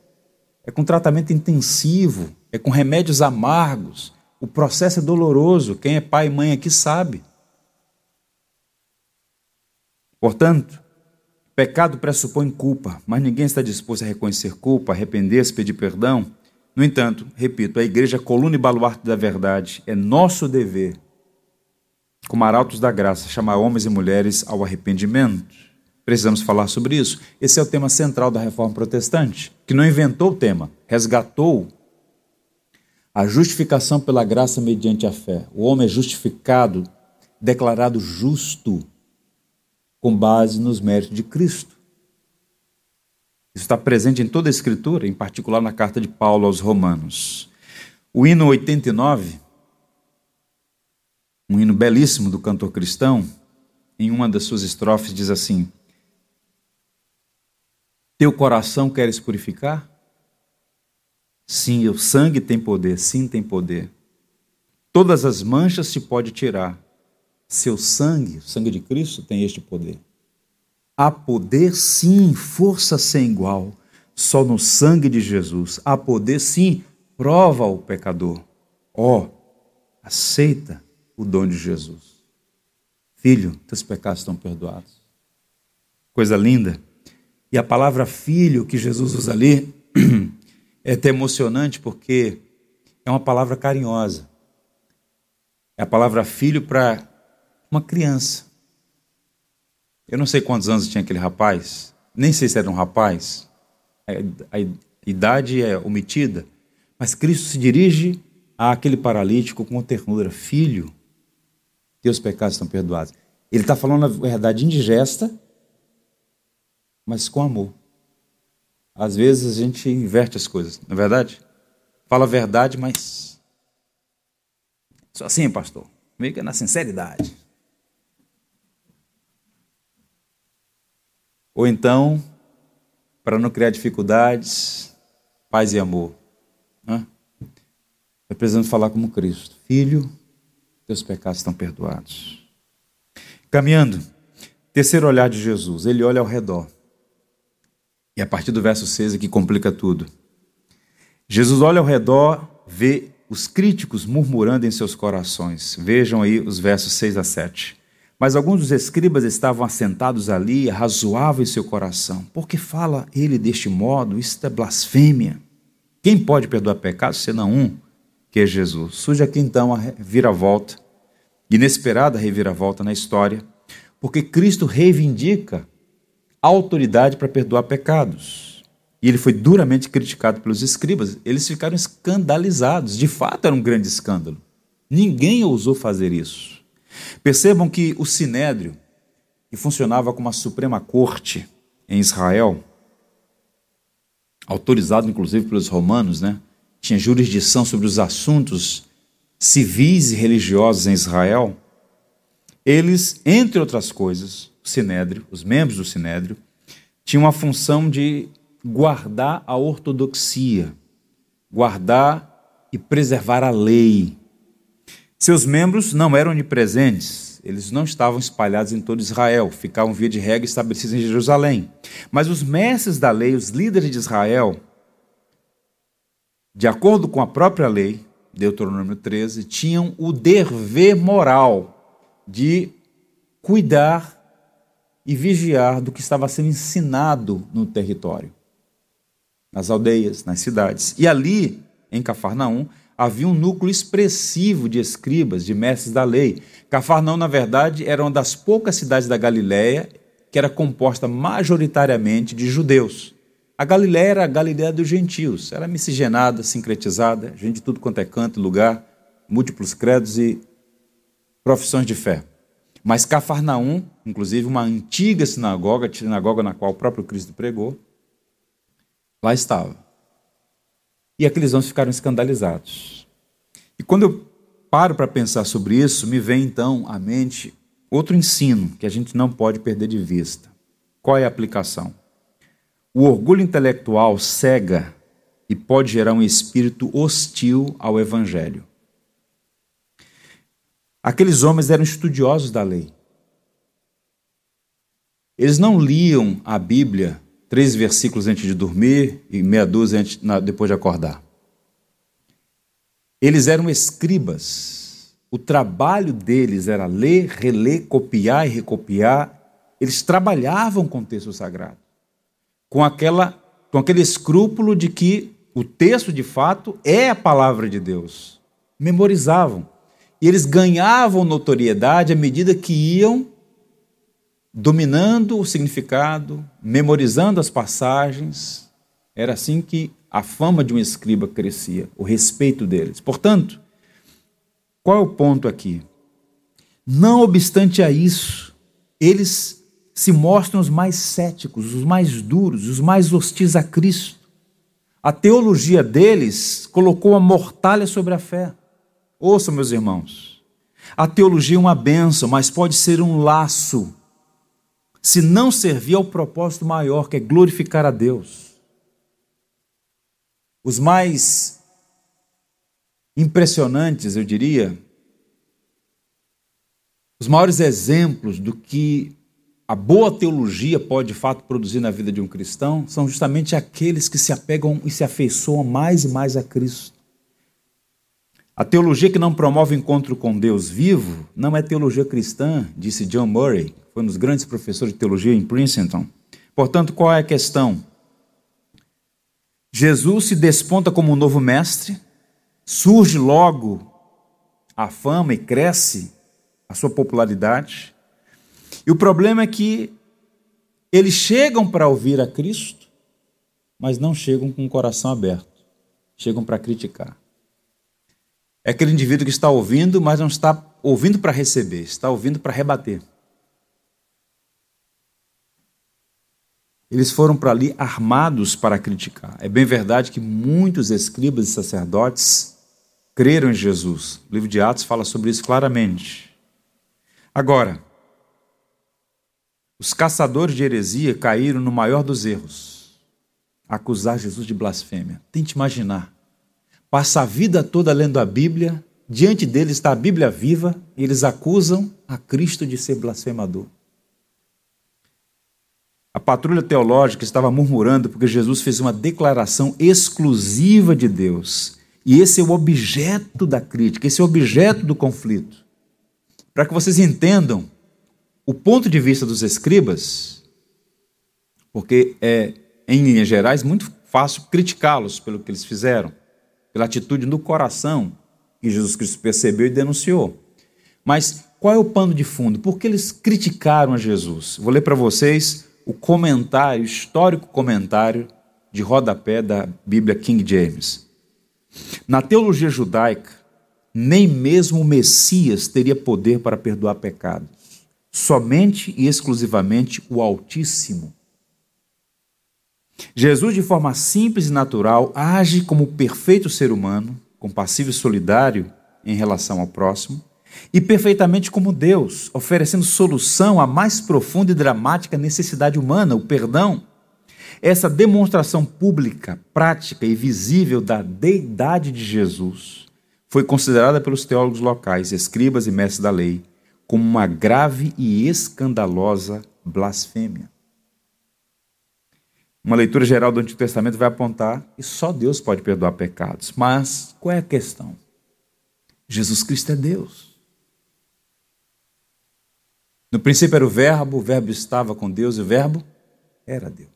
é com tratamento intensivo, é com remédios amargos. O processo é doloroso, quem é pai e mãe aqui sabe. Portanto, pecado pressupõe culpa, mas ninguém está disposto a reconhecer culpa, arrepender-se, pedir perdão no entanto, repito, a igreja coluna e baluarte da verdade. É nosso dever, como arautos da graça, chamar homens e mulheres ao arrependimento. Precisamos falar sobre isso. Esse é o tema central da reforma protestante, que não inventou o tema, resgatou a justificação pela graça mediante a fé. O homem é justificado, declarado justo, com base nos méritos de Cristo. Isso está presente em toda a Escritura, em particular na carta de Paulo aos Romanos. O hino 89, um hino belíssimo do cantor cristão, em uma das suas estrofes diz assim: Teu coração queres purificar? Sim, o sangue tem poder, sim, tem poder. Todas as manchas se pode tirar. Seu sangue, o sangue de Cristo, tem este poder. Há poder, sim, força sem igual, só no sangue de Jesus. Há poder, sim, prova o pecador. Ó, oh, aceita o dom de Jesus. Filho, teus pecados estão perdoados. Coisa linda. E a palavra filho que Jesus usa ali é até emocionante porque é uma palavra carinhosa. É a palavra filho para uma criança. Eu não sei quantos anos tinha aquele rapaz, nem sei se era um rapaz, a, idade é omitida, mas Cristo se dirige àquele paralítico com ternura: Filho, teus pecados estão perdoados. Ele está falando a verdade indigesta, mas com amor. Às vezes a gente inverte as coisas, não é verdade? Fala a verdade, mas. Só assim, pastor. Meio que é na sinceridade. Ou então, para não criar dificuldades, paz e amor. Né? É precisamos falar como Cristo. Filho, teus pecados estão perdoados. Caminhando, terceiro olhar de Jesus, ele olha ao redor. E a partir do verso 6 aqui complica tudo. Jesus olha ao redor, vê os críticos murmurando em seus corações. Vejam aí os versos 6 a 7. Mas alguns dos escribas estavam assentados ali razoavam em seu coração. Por que fala ele deste modo? Isto é blasfêmia. Quem pode perdoar pecados senão um, que é Jesus? Surge aqui então a reviravolta, inesperada reviravolta na história, porque Cristo reivindica a autoridade para perdoar pecados. E ele foi duramente criticado pelos escribas. Eles ficaram escandalizados. De fato, era um grande escândalo. Ninguém ousou fazer isso. Percebam que o Sinédrio, que funcionava como a Suprema Corte em Israel, autorizado inclusive pelos romanos, né? tinha jurisdição sobre os assuntos civis e religiosos em Israel, eles, entre outras coisas, o Sinédrio, os membros do Sinédrio, tinham a função de guardar a ortodoxia, guardar e preservar a lei, seus membros não eram onipresentes, eles não estavam espalhados em todo Israel, ficavam via de regra estabelecidos em Jerusalém. Mas os mestres da lei, os líderes de Israel, de acordo com a própria lei, Deuteronômio 13, tinham o dever moral de cuidar e vigiar do que estava sendo ensinado no território, nas aldeias, nas cidades. E ali, em Cafarnaum, havia um núcleo expressivo de escribas, de mestres da lei. Cafarnaum, na verdade, era uma das poucas cidades da Galiléia que era composta majoritariamente de judeus. A Galiléia era a Galiléia dos gentios, era miscigenada, sincretizada, gente de tudo quanto é canto lugar, múltiplos credos e profissões de fé. Mas Cafarnaum, inclusive uma antiga sinagoga, sinagoga na qual o próprio Cristo pregou, lá estava. E aqueles homens ficaram escandalizados. E quando eu paro para pensar sobre isso, me vem então à mente outro ensino que a gente não pode perder de vista. Qual é a aplicação? O orgulho intelectual cega e pode gerar um espírito hostil ao evangelho. Aqueles homens eram estudiosos da lei. Eles não liam a Bíblia três versículos antes de dormir e meia dúzia antes, depois de acordar. Eles eram escribas. O trabalho deles era ler, reler, copiar e recopiar. Eles trabalhavam com o texto sagrado, com, aquela, com aquele escrúpulo de que o texto de fato é a palavra de Deus. Memorizavam. E eles ganhavam notoriedade à medida que iam dominando o significado, memorizando as passagens. Era assim que a fama de um escriba crescia, o respeito deles. Portanto, qual é o ponto aqui? Não obstante a isso, eles se mostram os mais céticos, os mais duros, os mais hostis a Cristo. A teologia deles colocou a mortalha sobre a fé. Ouçam, meus irmãos, a teologia é uma benção, mas pode ser um laço se não servir ao propósito maior, que é glorificar a Deus. Os mais impressionantes, eu diria, os maiores exemplos do que a boa teologia pode de fato produzir na vida de um cristão são justamente aqueles que se apegam e se afeiçoam mais e mais a Cristo. A teologia que não promove o encontro com Deus vivo não é teologia cristã, disse John Murray, foi um dos grandes professores de teologia em Princeton. Portanto, qual é a questão? Jesus se desponta como um novo mestre, surge logo a fama e cresce a sua popularidade. E o problema é que eles chegam para ouvir a Cristo, mas não chegam com o coração aberto, chegam para criticar. É aquele indivíduo que está ouvindo, mas não está ouvindo para receber, está ouvindo para rebater. Eles foram para ali armados para criticar. É bem verdade que muitos escribas e sacerdotes creram em Jesus. O livro de Atos fala sobre isso claramente. Agora, os caçadores de heresia caíram no maior dos erros acusar Jesus de blasfêmia. Tente imaginar. Passa a vida toda lendo a Bíblia, diante deles está a Bíblia viva, e eles acusam a Cristo de ser blasfemador. A patrulha teológica estava murmurando porque Jesus fez uma declaração exclusiva de Deus. E esse é o objeto da crítica, esse é o objeto do conflito. Para que vocês entendam o ponto de vista dos escribas, porque é, em linhas gerais, muito fácil criticá-los pelo que eles fizeram, pela atitude no coração que Jesus Cristo percebeu e denunciou. Mas qual é o pano de fundo? Por que eles criticaram a Jesus? Vou ler para vocês o comentário, histórico comentário de rodapé da Bíblia King James. Na teologia judaica, nem mesmo o Messias teria poder para perdoar pecados. Somente e exclusivamente o Altíssimo. Jesus, de forma simples e natural, age como perfeito ser humano, compassivo e solidário em relação ao próximo, e perfeitamente como Deus, oferecendo solução à mais profunda e dramática necessidade humana, o perdão. Essa demonstração pública, prática e visível da deidade de Jesus foi considerada pelos teólogos locais, escribas e mestres da lei, como uma grave e escandalosa blasfêmia. Uma leitura geral do Antigo Testamento vai apontar que só Deus pode perdoar pecados. Mas qual é a questão? Jesus Cristo é Deus. No princípio era o Verbo, o Verbo estava com Deus e o Verbo era Deus.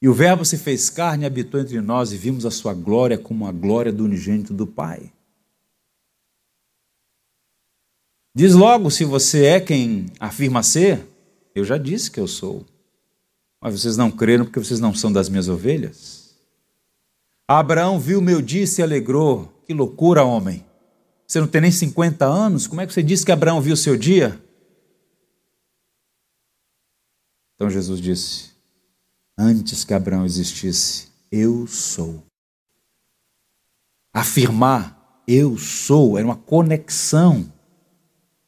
E o Verbo se fez carne e habitou entre nós e vimos a sua glória como a glória do unigênito do Pai. Diz logo se você é quem afirma ser, eu já disse que eu sou. Mas vocês não creram porque vocês não são das minhas ovelhas. Abraão viu meu dia e se alegrou. Que loucura, homem. Você não tem nem 50 anos? Como é que você disse que Abraão viu o seu dia? Então Jesus disse: Antes que Abraão existisse, eu sou. Afirmar eu sou era uma conexão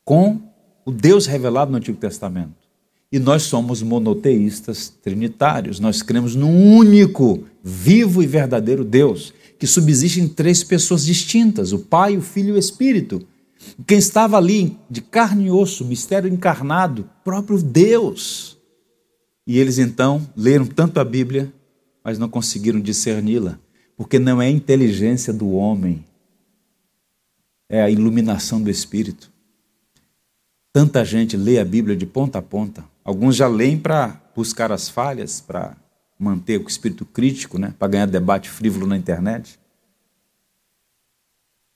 com o Deus revelado no Antigo Testamento. E nós somos monoteístas trinitários. Nós cremos num único, vivo e verdadeiro Deus, que subsiste em três pessoas distintas: o Pai, o Filho e o Espírito. Quem estava ali de carne e osso, mistério encarnado, próprio Deus. E eles então leram tanto a Bíblia, mas não conseguiram discerni-la, porque não é a inteligência do homem, é a iluminação do Espírito. Tanta gente lê a Bíblia de ponta a ponta. Alguns já leem para buscar as falhas, para manter o espírito crítico, né? para ganhar debate frívolo na internet.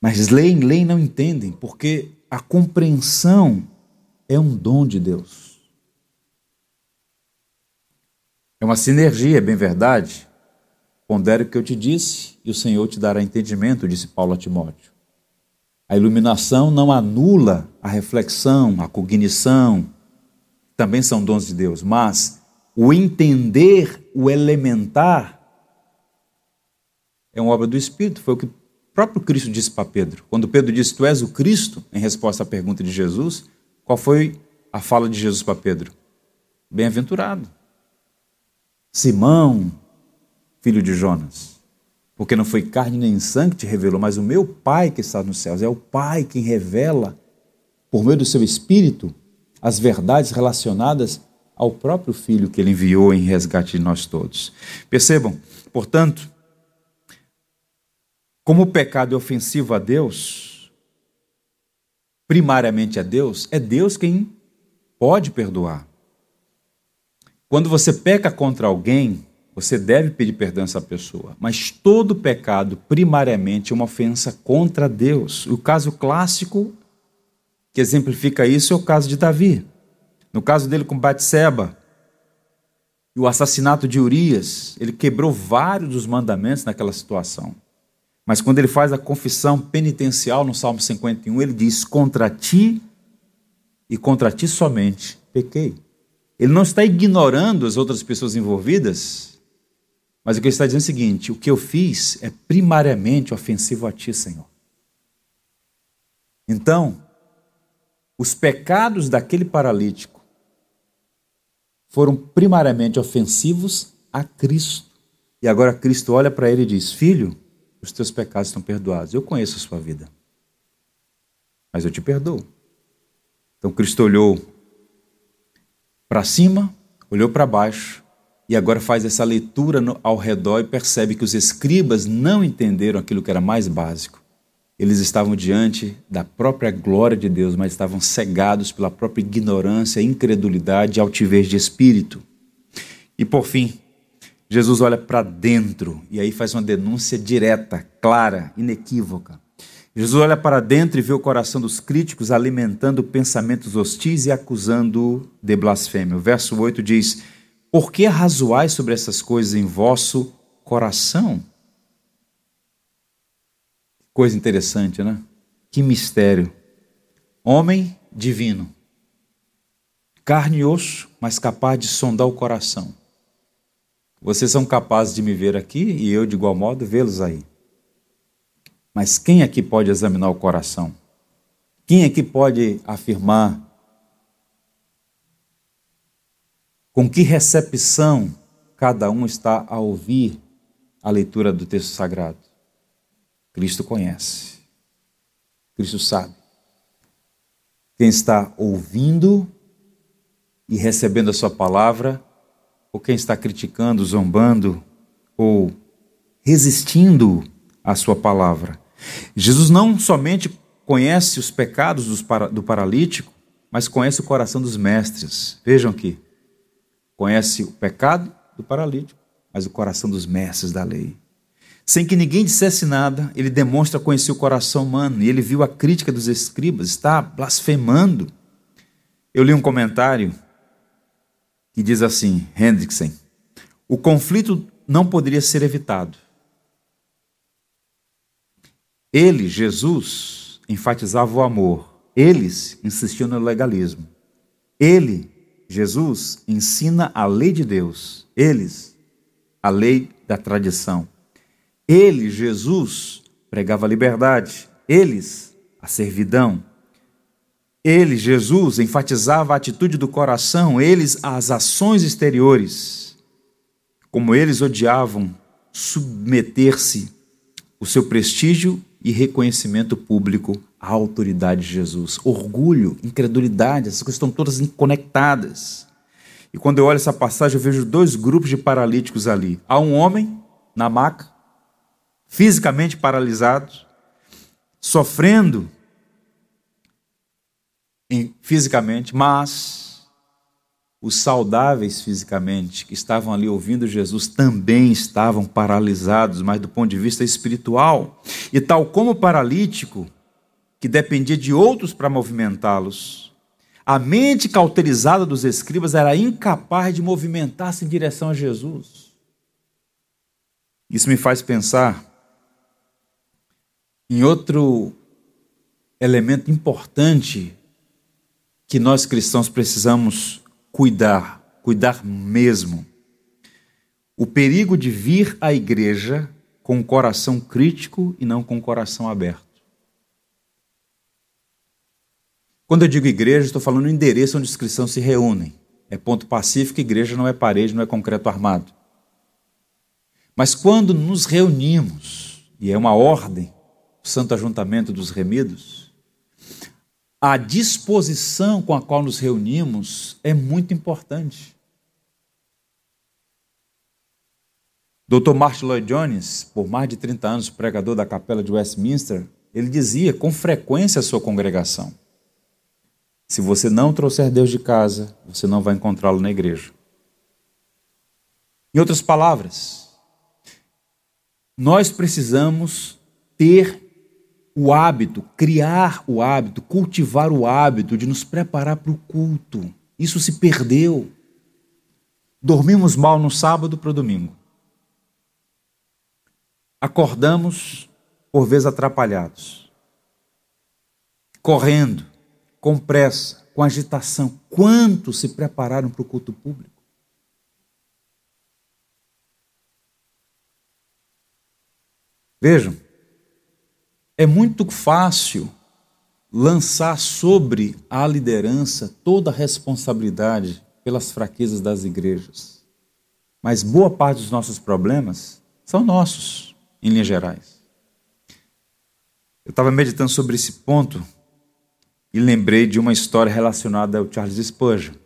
Mas leem, leem não entendem, porque a compreensão é um dom de Deus. É uma sinergia, é bem verdade. Pondere o que eu te disse e o Senhor te dará entendimento, disse Paulo a Timóteo. A iluminação não anula a reflexão, a cognição, também são dons de Deus, mas o entender o elementar é uma obra do Espírito, foi o que o próprio Cristo disse para Pedro. Quando Pedro disse, Tu és o Cristo, em resposta à pergunta de Jesus, qual foi a fala de Jesus para Pedro? Bem-aventurado. Simão, filho de Jonas, porque não foi carne nem sangue que te revelou, mas o meu Pai que está nos céus. É o Pai quem revela, por meio do seu Espírito, as verdades relacionadas ao próprio Filho que ele enviou em resgate de nós todos. Percebam, portanto, como o pecado é ofensivo a Deus, primariamente a Deus, é Deus quem pode perdoar. Quando você peca contra alguém, você deve pedir perdão a essa pessoa. Mas todo pecado, primariamente, é uma ofensa contra Deus. O caso clássico que exemplifica isso é o caso de Davi. No caso dele com Batseba, e o assassinato de Urias, ele quebrou vários dos mandamentos naquela situação. Mas quando ele faz a confissão penitencial no Salmo 51, ele diz: Contra ti e contra ti somente pequei. Ele não está ignorando as outras pessoas envolvidas, mas o que ele está dizendo é o seguinte: o que eu fiz é primariamente ofensivo a ti, Senhor. Então, os pecados daquele paralítico foram primariamente ofensivos a Cristo. E agora Cristo olha para ele e diz: Filho, os teus pecados estão perdoados. Eu conheço a sua vida, mas eu te perdoo. Então Cristo olhou para cima, olhou para baixo e agora faz essa leitura ao redor e percebe que os escribas não entenderam aquilo que era mais básico. Eles estavam diante da própria glória de Deus, mas estavam cegados pela própria ignorância, incredulidade e altivez de espírito. E por fim, Jesus olha para dentro e aí faz uma denúncia direta, clara, inequívoca. Jesus olha para dentro e vê o coração dos críticos alimentando pensamentos hostis e acusando de blasfêmia. O verso 8 diz: Por que razoais sobre essas coisas em vosso coração? Coisa interessante, né? Que mistério. Homem divino, carne e osso, mas capaz de sondar o coração. Vocês são capazes de me ver aqui e eu, de igual modo, vê-los aí. Mas quem aqui pode examinar o coração? Quem aqui pode afirmar com que recepção cada um está a ouvir a leitura do texto sagrado? Cristo conhece. Cristo sabe. Quem está ouvindo e recebendo a sua palavra ou quem está criticando, zombando ou resistindo à sua palavra. Jesus não somente conhece os pecados do paralítico, mas conhece o coração dos mestres. Vejam aqui. Conhece o pecado do paralítico, mas o coração dos mestres da lei. Sem que ninguém dissesse nada, ele demonstra conhecer o coração humano e ele viu a crítica dos escribas, está blasfemando. Eu li um comentário que diz assim, Hendrickson, o conflito não poderia ser evitado. Ele, Jesus, enfatizava o amor. Eles insistiam no legalismo. Ele, Jesus, ensina a lei de Deus. Eles, a lei da tradição. Ele, Jesus, pregava a liberdade. Eles, a servidão. Ele, Jesus, enfatizava a atitude do coração, eles as ações exteriores. Como eles odiavam submeter-se o seu prestígio e reconhecimento público à autoridade de Jesus. Orgulho, incredulidade, essas coisas estão todas conectadas. E quando eu olho essa passagem, eu vejo dois grupos de paralíticos ali. Há um homem na maca, fisicamente paralisado, sofrendo fisicamente, mas os saudáveis fisicamente, que estavam ali ouvindo Jesus, também estavam paralisados, mas do ponto de vista espiritual. E tal como o paralítico, que dependia de outros para movimentá-los, a mente cauterizada dos escribas era incapaz de movimentar-se em direção a Jesus. Isso me faz pensar em outro elemento importante que nós cristãos precisamos cuidar, cuidar mesmo. O perigo de vir à igreja com o coração crítico e não com o coração aberto. Quando eu digo igreja, estou falando do endereço onde os cristãos se reúnem. É ponto pacífico, igreja não é parede, não é concreto armado. Mas quando nos reunimos, e é uma ordem, o santo ajuntamento dos remidos, a disposição com a qual nos reunimos é muito importante. Dr. Martin Lloyd Jones, por mais de 30 anos pregador da capela de Westminster, ele dizia com frequência à sua congregação: se você não trouxer Deus de casa, você não vai encontrá-lo na igreja. Em outras palavras, nós precisamos ter o hábito, criar o hábito, cultivar o hábito de nos preparar para o culto. Isso se perdeu. Dormimos mal no sábado para o domingo. Acordamos, por vezes, atrapalhados. Correndo, com pressa, com agitação. Quantos se prepararam para o culto público? Vejam, é muito fácil lançar sobre a liderança toda a responsabilidade pelas fraquezas das igrejas. Mas boa parte dos nossos problemas são nossos, em linhas gerais. Eu estava meditando sobre esse ponto e lembrei de uma história relacionada ao Charles Spurgeon.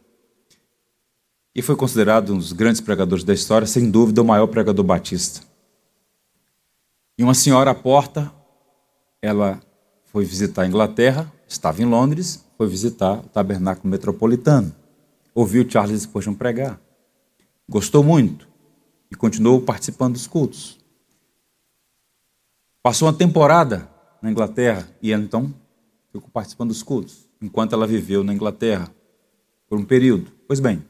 E foi considerado um dos grandes pregadores da história, sem dúvida o maior pregador batista. E uma senhora à porta, ela foi visitar a Inglaterra, estava em Londres, foi visitar o tabernáculo metropolitano. Ouviu Charles Spurgeon pregar. Gostou muito e continuou participando dos cultos. Passou uma temporada na Inglaterra e ela então ficou participando dos cultos, enquanto ela viveu na Inglaterra por um período. Pois bem,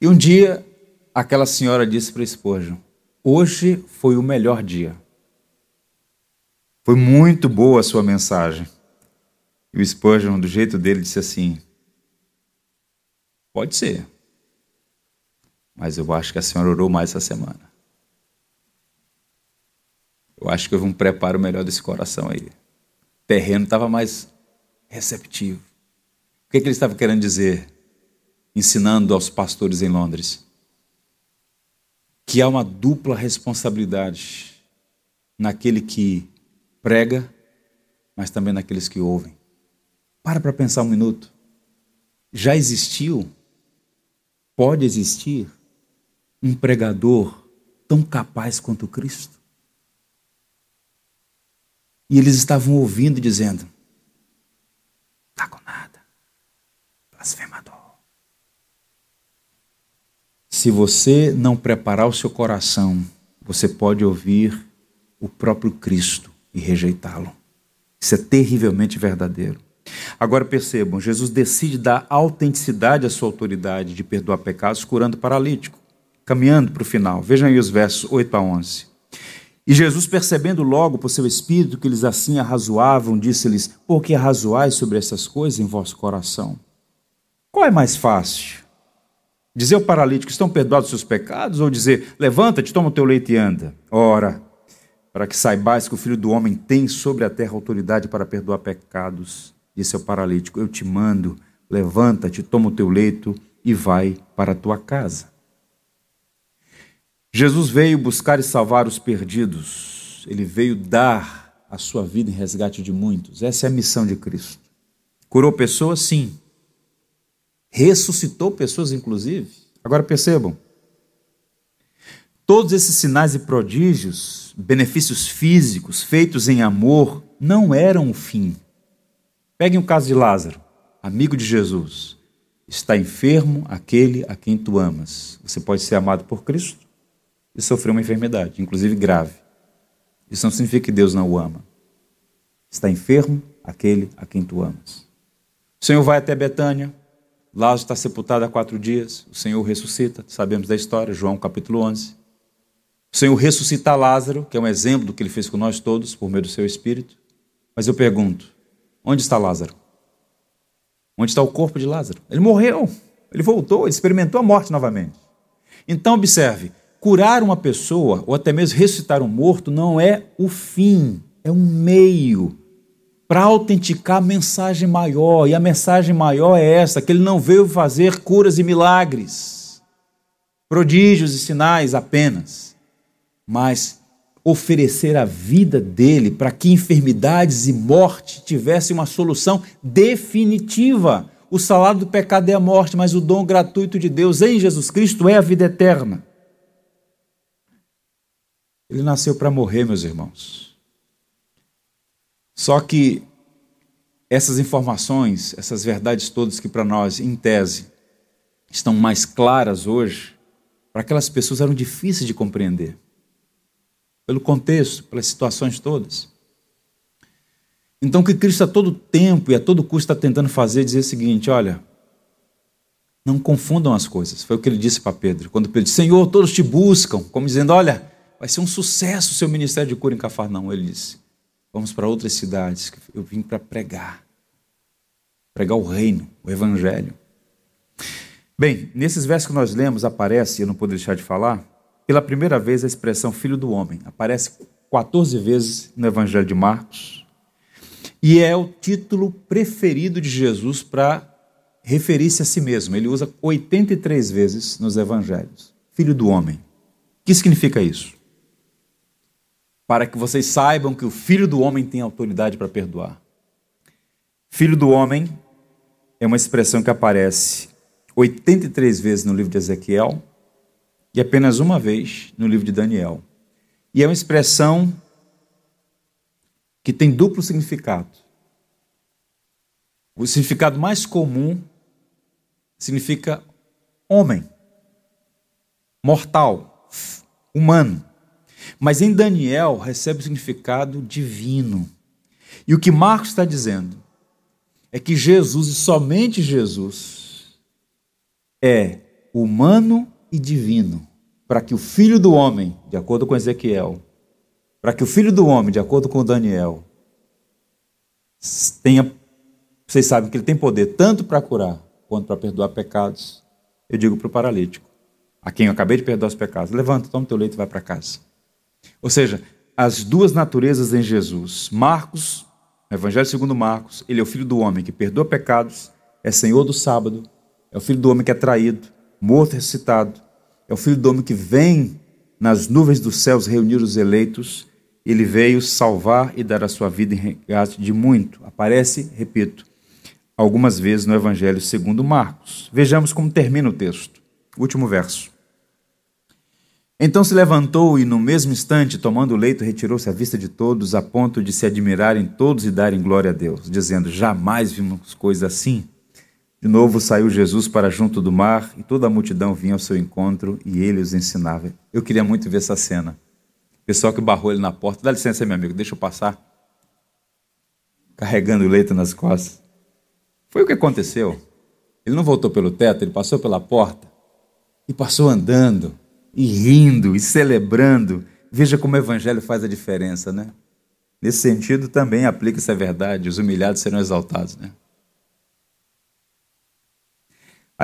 e um dia aquela senhora disse para Spurgeon: Hoje foi o melhor dia. Foi muito boa a sua mensagem. E o Spurgeon, do jeito dele, disse assim: Pode ser. Mas eu acho que a senhora orou mais essa semana. Eu acho que houve um preparo melhor desse coração aí. O terreno estava mais receptivo. O que, é que ele estava querendo dizer? Ensinando aos pastores em Londres que há uma dupla responsabilidade naquele que prega, mas também naqueles que ouvem. Para para pensar um minuto. Já existiu, pode existir, um pregador tão capaz quanto Cristo? E eles estavam ouvindo dizendo: está com nada, blasfemador. Se você não preparar o seu coração, você pode ouvir o próprio Cristo e rejeitá-lo. Isso é terrivelmente verdadeiro. Agora percebam, Jesus decide dar autenticidade à sua autoridade de perdoar pecados, curando paralítico, caminhando para o final. Vejam aí os versos 8 a 11. E Jesus, percebendo logo por seu espírito que eles assim arrazoavam, disse-lhes: Por que arrazoais sobre essas coisas em vosso coração? Qual é mais fácil? Dizer ao paralítico, estão perdoados os seus pecados? Ou dizer, levanta-te, toma o teu leite e anda? Ora, para que saibais que o Filho do Homem tem sobre a terra autoridade para perdoar pecados, disse ao paralítico, eu te mando, levanta-te, toma o teu leito e vai para a tua casa. Jesus veio buscar e salvar os perdidos. Ele veio dar a sua vida em resgate de muitos. Essa é a missão de Cristo. Curou pessoas? Sim ressuscitou pessoas, inclusive. Agora percebam: todos esses sinais e prodígios, benefícios físicos feitos em amor, não eram o fim. Peguem o caso de Lázaro, amigo de Jesus. Está enfermo aquele a quem tu amas. Você pode ser amado por Cristo e sofrer uma enfermidade, inclusive grave. Isso não significa que Deus não o ama. Está enfermo aquele a quem tu amas. O Senhor vai até Betânia, Lázaro está sepultado há quatro dias, o Senhor ressuscita, sabemos da história, João capítulo 11. O Senhor ressuscita Lázaro, que é um exemplo do que ele fez com nós todos, por meio do seu Espírito. Mas eu pergunto: onde está Lázaro? Onde está o corpo de Lázaro? Ele morreu, ele voltou, ele experimentou a morte novamente. Então, observe: curar uma pessoa, ou até mesmo ressuscitar um morto, não é o fim, é um meio para autenticar a mensagem maior. E a mensagem maior é essa: que ele não veio fazer curas e milagres, prodígios e sinais apenas, mas oferecer a vida dele para que enfermidades e morte tivessem uma solução definitiva. O salário do pecado é a morte, mas o dom gratuito de Deus em Jesus Cristo é a vida eterna. Ele nasceu para morrer, meus irmãos. Só que essas informações, essas verdades todas que para nós, em tese, estão mais claras hoje, para aquelas pessoas eram difíceis de compreender. Pelo contexto, pelas situações todas. Então, o que Cristo a todo tempo e a todo custo está tentando fazer é dizer o seguinte: olha, não confundam as coisas. Foi o que ele disse para Pedro. Quando Pedro disse: Senhor, todos te buscam, como dizendo: olha, vai ser um sucesso o seu ministério de cura em Cafarnaum. Ele disse: vamos para outras cidades, eu vim para pregar pregar o reino, o evangelho. Bem, nesses versos que nós lemos aparece, eu não posso deixar de falar, pela primeira vez a expressão filho do homem. Aparece 14 vezes no evangelho de Marcos. E é o título preferido de Jesus para referir-se a si mesmo. Ele usa 83 vezes nos evangelhos. Filho do homem. O que significa isso? Para que vocês saibam que o filho do homem tem autoridade para perdoar. Filho do homem é uma expressão que aparece 83 vezes no livro de Ezequiel e apenas uma vez no livro de Daniel. E é uma expressão que tem duplo significado. O significado mais comum significa homem, mortal, humano. Mas em Daniel recebe o significado divino. E o que Marcos está dizendo é que Jesus, e somente Jesus, é humano e divino, para que o filho do homem, de acordo com Ezequiel, para que o filho do homem, de acordo com Daniel, tenha, vocês sabem que ele tem poder tanto para curar quanto para perdoar pecados. Eu digo para o paralítico, a quem eu acabei de perdoar os pecados, levanta, toma teu leito e vai para casa. Ou seja, as duas naturezas em Jesus. Marcos Evangelho segundo Marcos, ele é o filho do homem que perdoa pecados, é senhor do sábado, é o filho do homem que é traído, morto e ressuscitado, é o filho do homem que vem nas nuvens dos céus reunir os eleitos, ele veio salvar e dar a sua vida em resgate de muito. Aparece, repito, algumas vezes no Evangelho segundo Marcos. Vejamos como termina o texto. Último verso. Então se levantou e, no mesmo instante, tomando o leito, retirou-se à vista de todos, a ponto de se admirarem todos e darem glória a Deus, dizendo: Jamais vimos coisa assim. De novo saiu Jesus para junto do mar e toda a multidão vinha ao seu encontro e ele os ensinava. Eu queria muito ver essa cena. O pessoal que barrou ele na porta: Dá licença, meu amigo, deixa eu passar. Carregando o leito nas costas. Foi o que aconteceu. Ele não voltou pelo teto, ele passou pela porta e passou andando e rindo e celebrando. Veja como o evangelho faz a diferença, né? Nesse sentido também aplica essa verdade, os humilhados serão exaltados, né?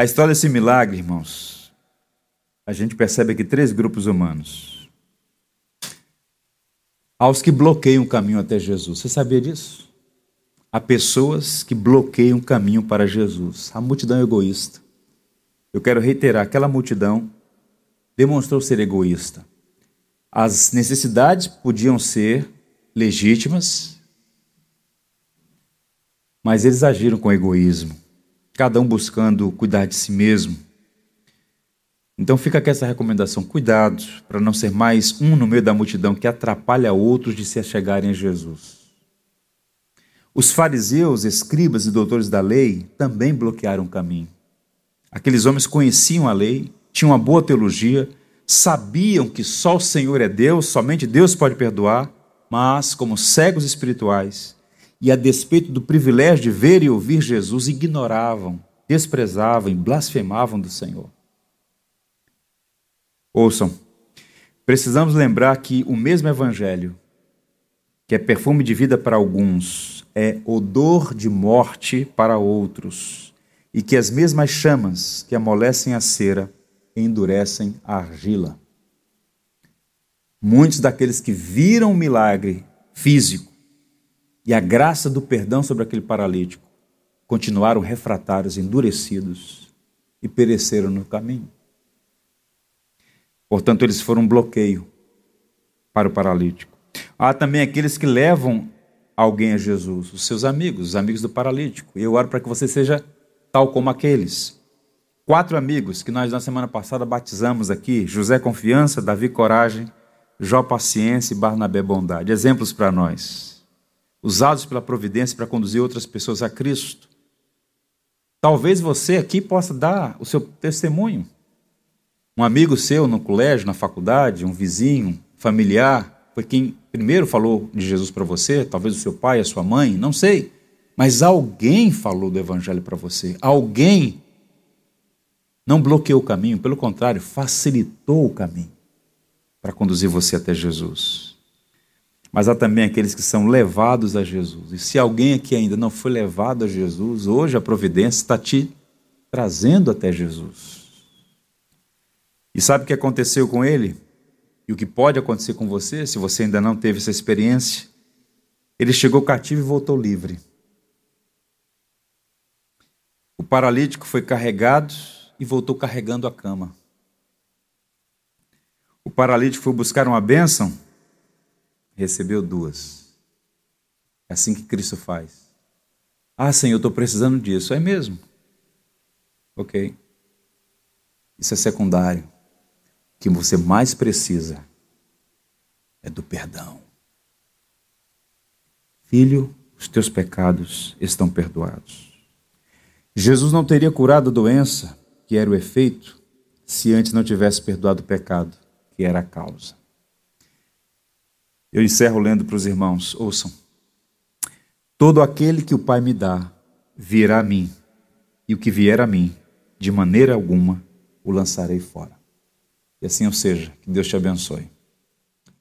A história desse milagre, irmãos, a gente percebe aqui três grupos humanos. Aos que bloqueiam o caminho até Jesus. Você sabia disso? Há pessoas que bloqueiam o caminho para Jesus. A multidão egoísta. Eu quero reiterar, aquela multidão demonstrou ser egoísta. As necessidades podiam ser legítimas, mas eles agiram com egoísmo, cada um buscando cuidar de si mesmo. Então fica aqui essa recomendação: cuidado para não ser mais um no meio da multidão que atrapalha outros de se achegarem a Jesus. Os fariseus, escribas e doutores da lei também bloquearam o caminho. Aqueles homens conheciam a lei, tinham uma boa teologia, sabiam que só o Senhor é Deus, somente Deus pode perdoar, mas, como cegos espirituais, e a despeito do privilégio de ver e ouvir Jesus, ignoravam, desprezavam e blasfemavam do Senhor. Ouçam, precisamos lembrar que o mesmo Evangelho, que é perfume de vida para alguns, é odor de morte para outros, e que as mesmas chamas que amolecem a cera endurecem a argila. Muitos daqueles que viram o milagre físico e a graça do perdão sobre aquele paralítico continuaram refratários, endurecidos e pereceram no caminho. Portanto, eles foram um bloqueio para o paralítico. Há também aqueles que levam alguém a Jesus, os seus amigos, os amigos do paralítico. E eu oro para que você seja tal como aqueles Quatro amigos que nós na semana passada batizamos aqui: José Confiança, Davi Coragem, Jó Paciência e Barnabé Bondade. Exemplos para nós, usados pela providência para conduzir outras pessoas a Cristo. Talvez você aqui possa dar o seu testemunho, Um amigo seu no colégio, na faculdade, um vizinho, familiar, foi quem primeiro falou de Jesus para você, talvez o seu pai, a sua mãe, não sei. Mas alguém falou do Evangelho para você. Alguém não bloqueou o caminho, pelo contrário, facilitou o caminho para conduzir você até Jesus. Mas há também aqueles que são levados a Jesus. E se alguém aqui ainda não foi levado a Jesus, hoje a providência está te trazendo até Jesus. E sabe o que aconteceu com ele? E o que pode acontecer com você, se você ainda não teve essa experiência? Ele chegou cativo e voltou livre. O paralítico foi carregado e voltou carregando a cama. O paralítico foi buscar uma bênção, recebeu duas. É assim que Cristo faz. Ah, Senhor, eu estou precisando disso. É mesmo? Ok. Isso é secundário. O que você mais precisa é do perdão. Filho, os teus pecados estão perdoados. Jesus não teria curado a doença, que era o efeito, se antes não tivesse perdoado o pecado, que era a causa. Eu encerro lendo para os irmãos, ouçam. Todo aquele que o Pai me dá virá a mim, e o que vier a mim, de maneira alguma o lançarei fora. E assim ou seja, que Deus te abençoe.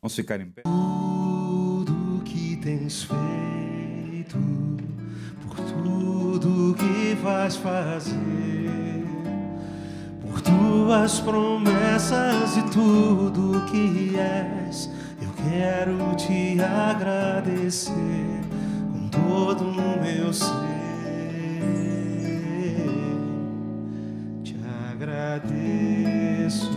Vamos ficar em pé. Tudo que tens feito, por tudo que vais fazer, por tuas promessas e tudo que és, quero te agradecer com todo o meu ser. Te agradeço,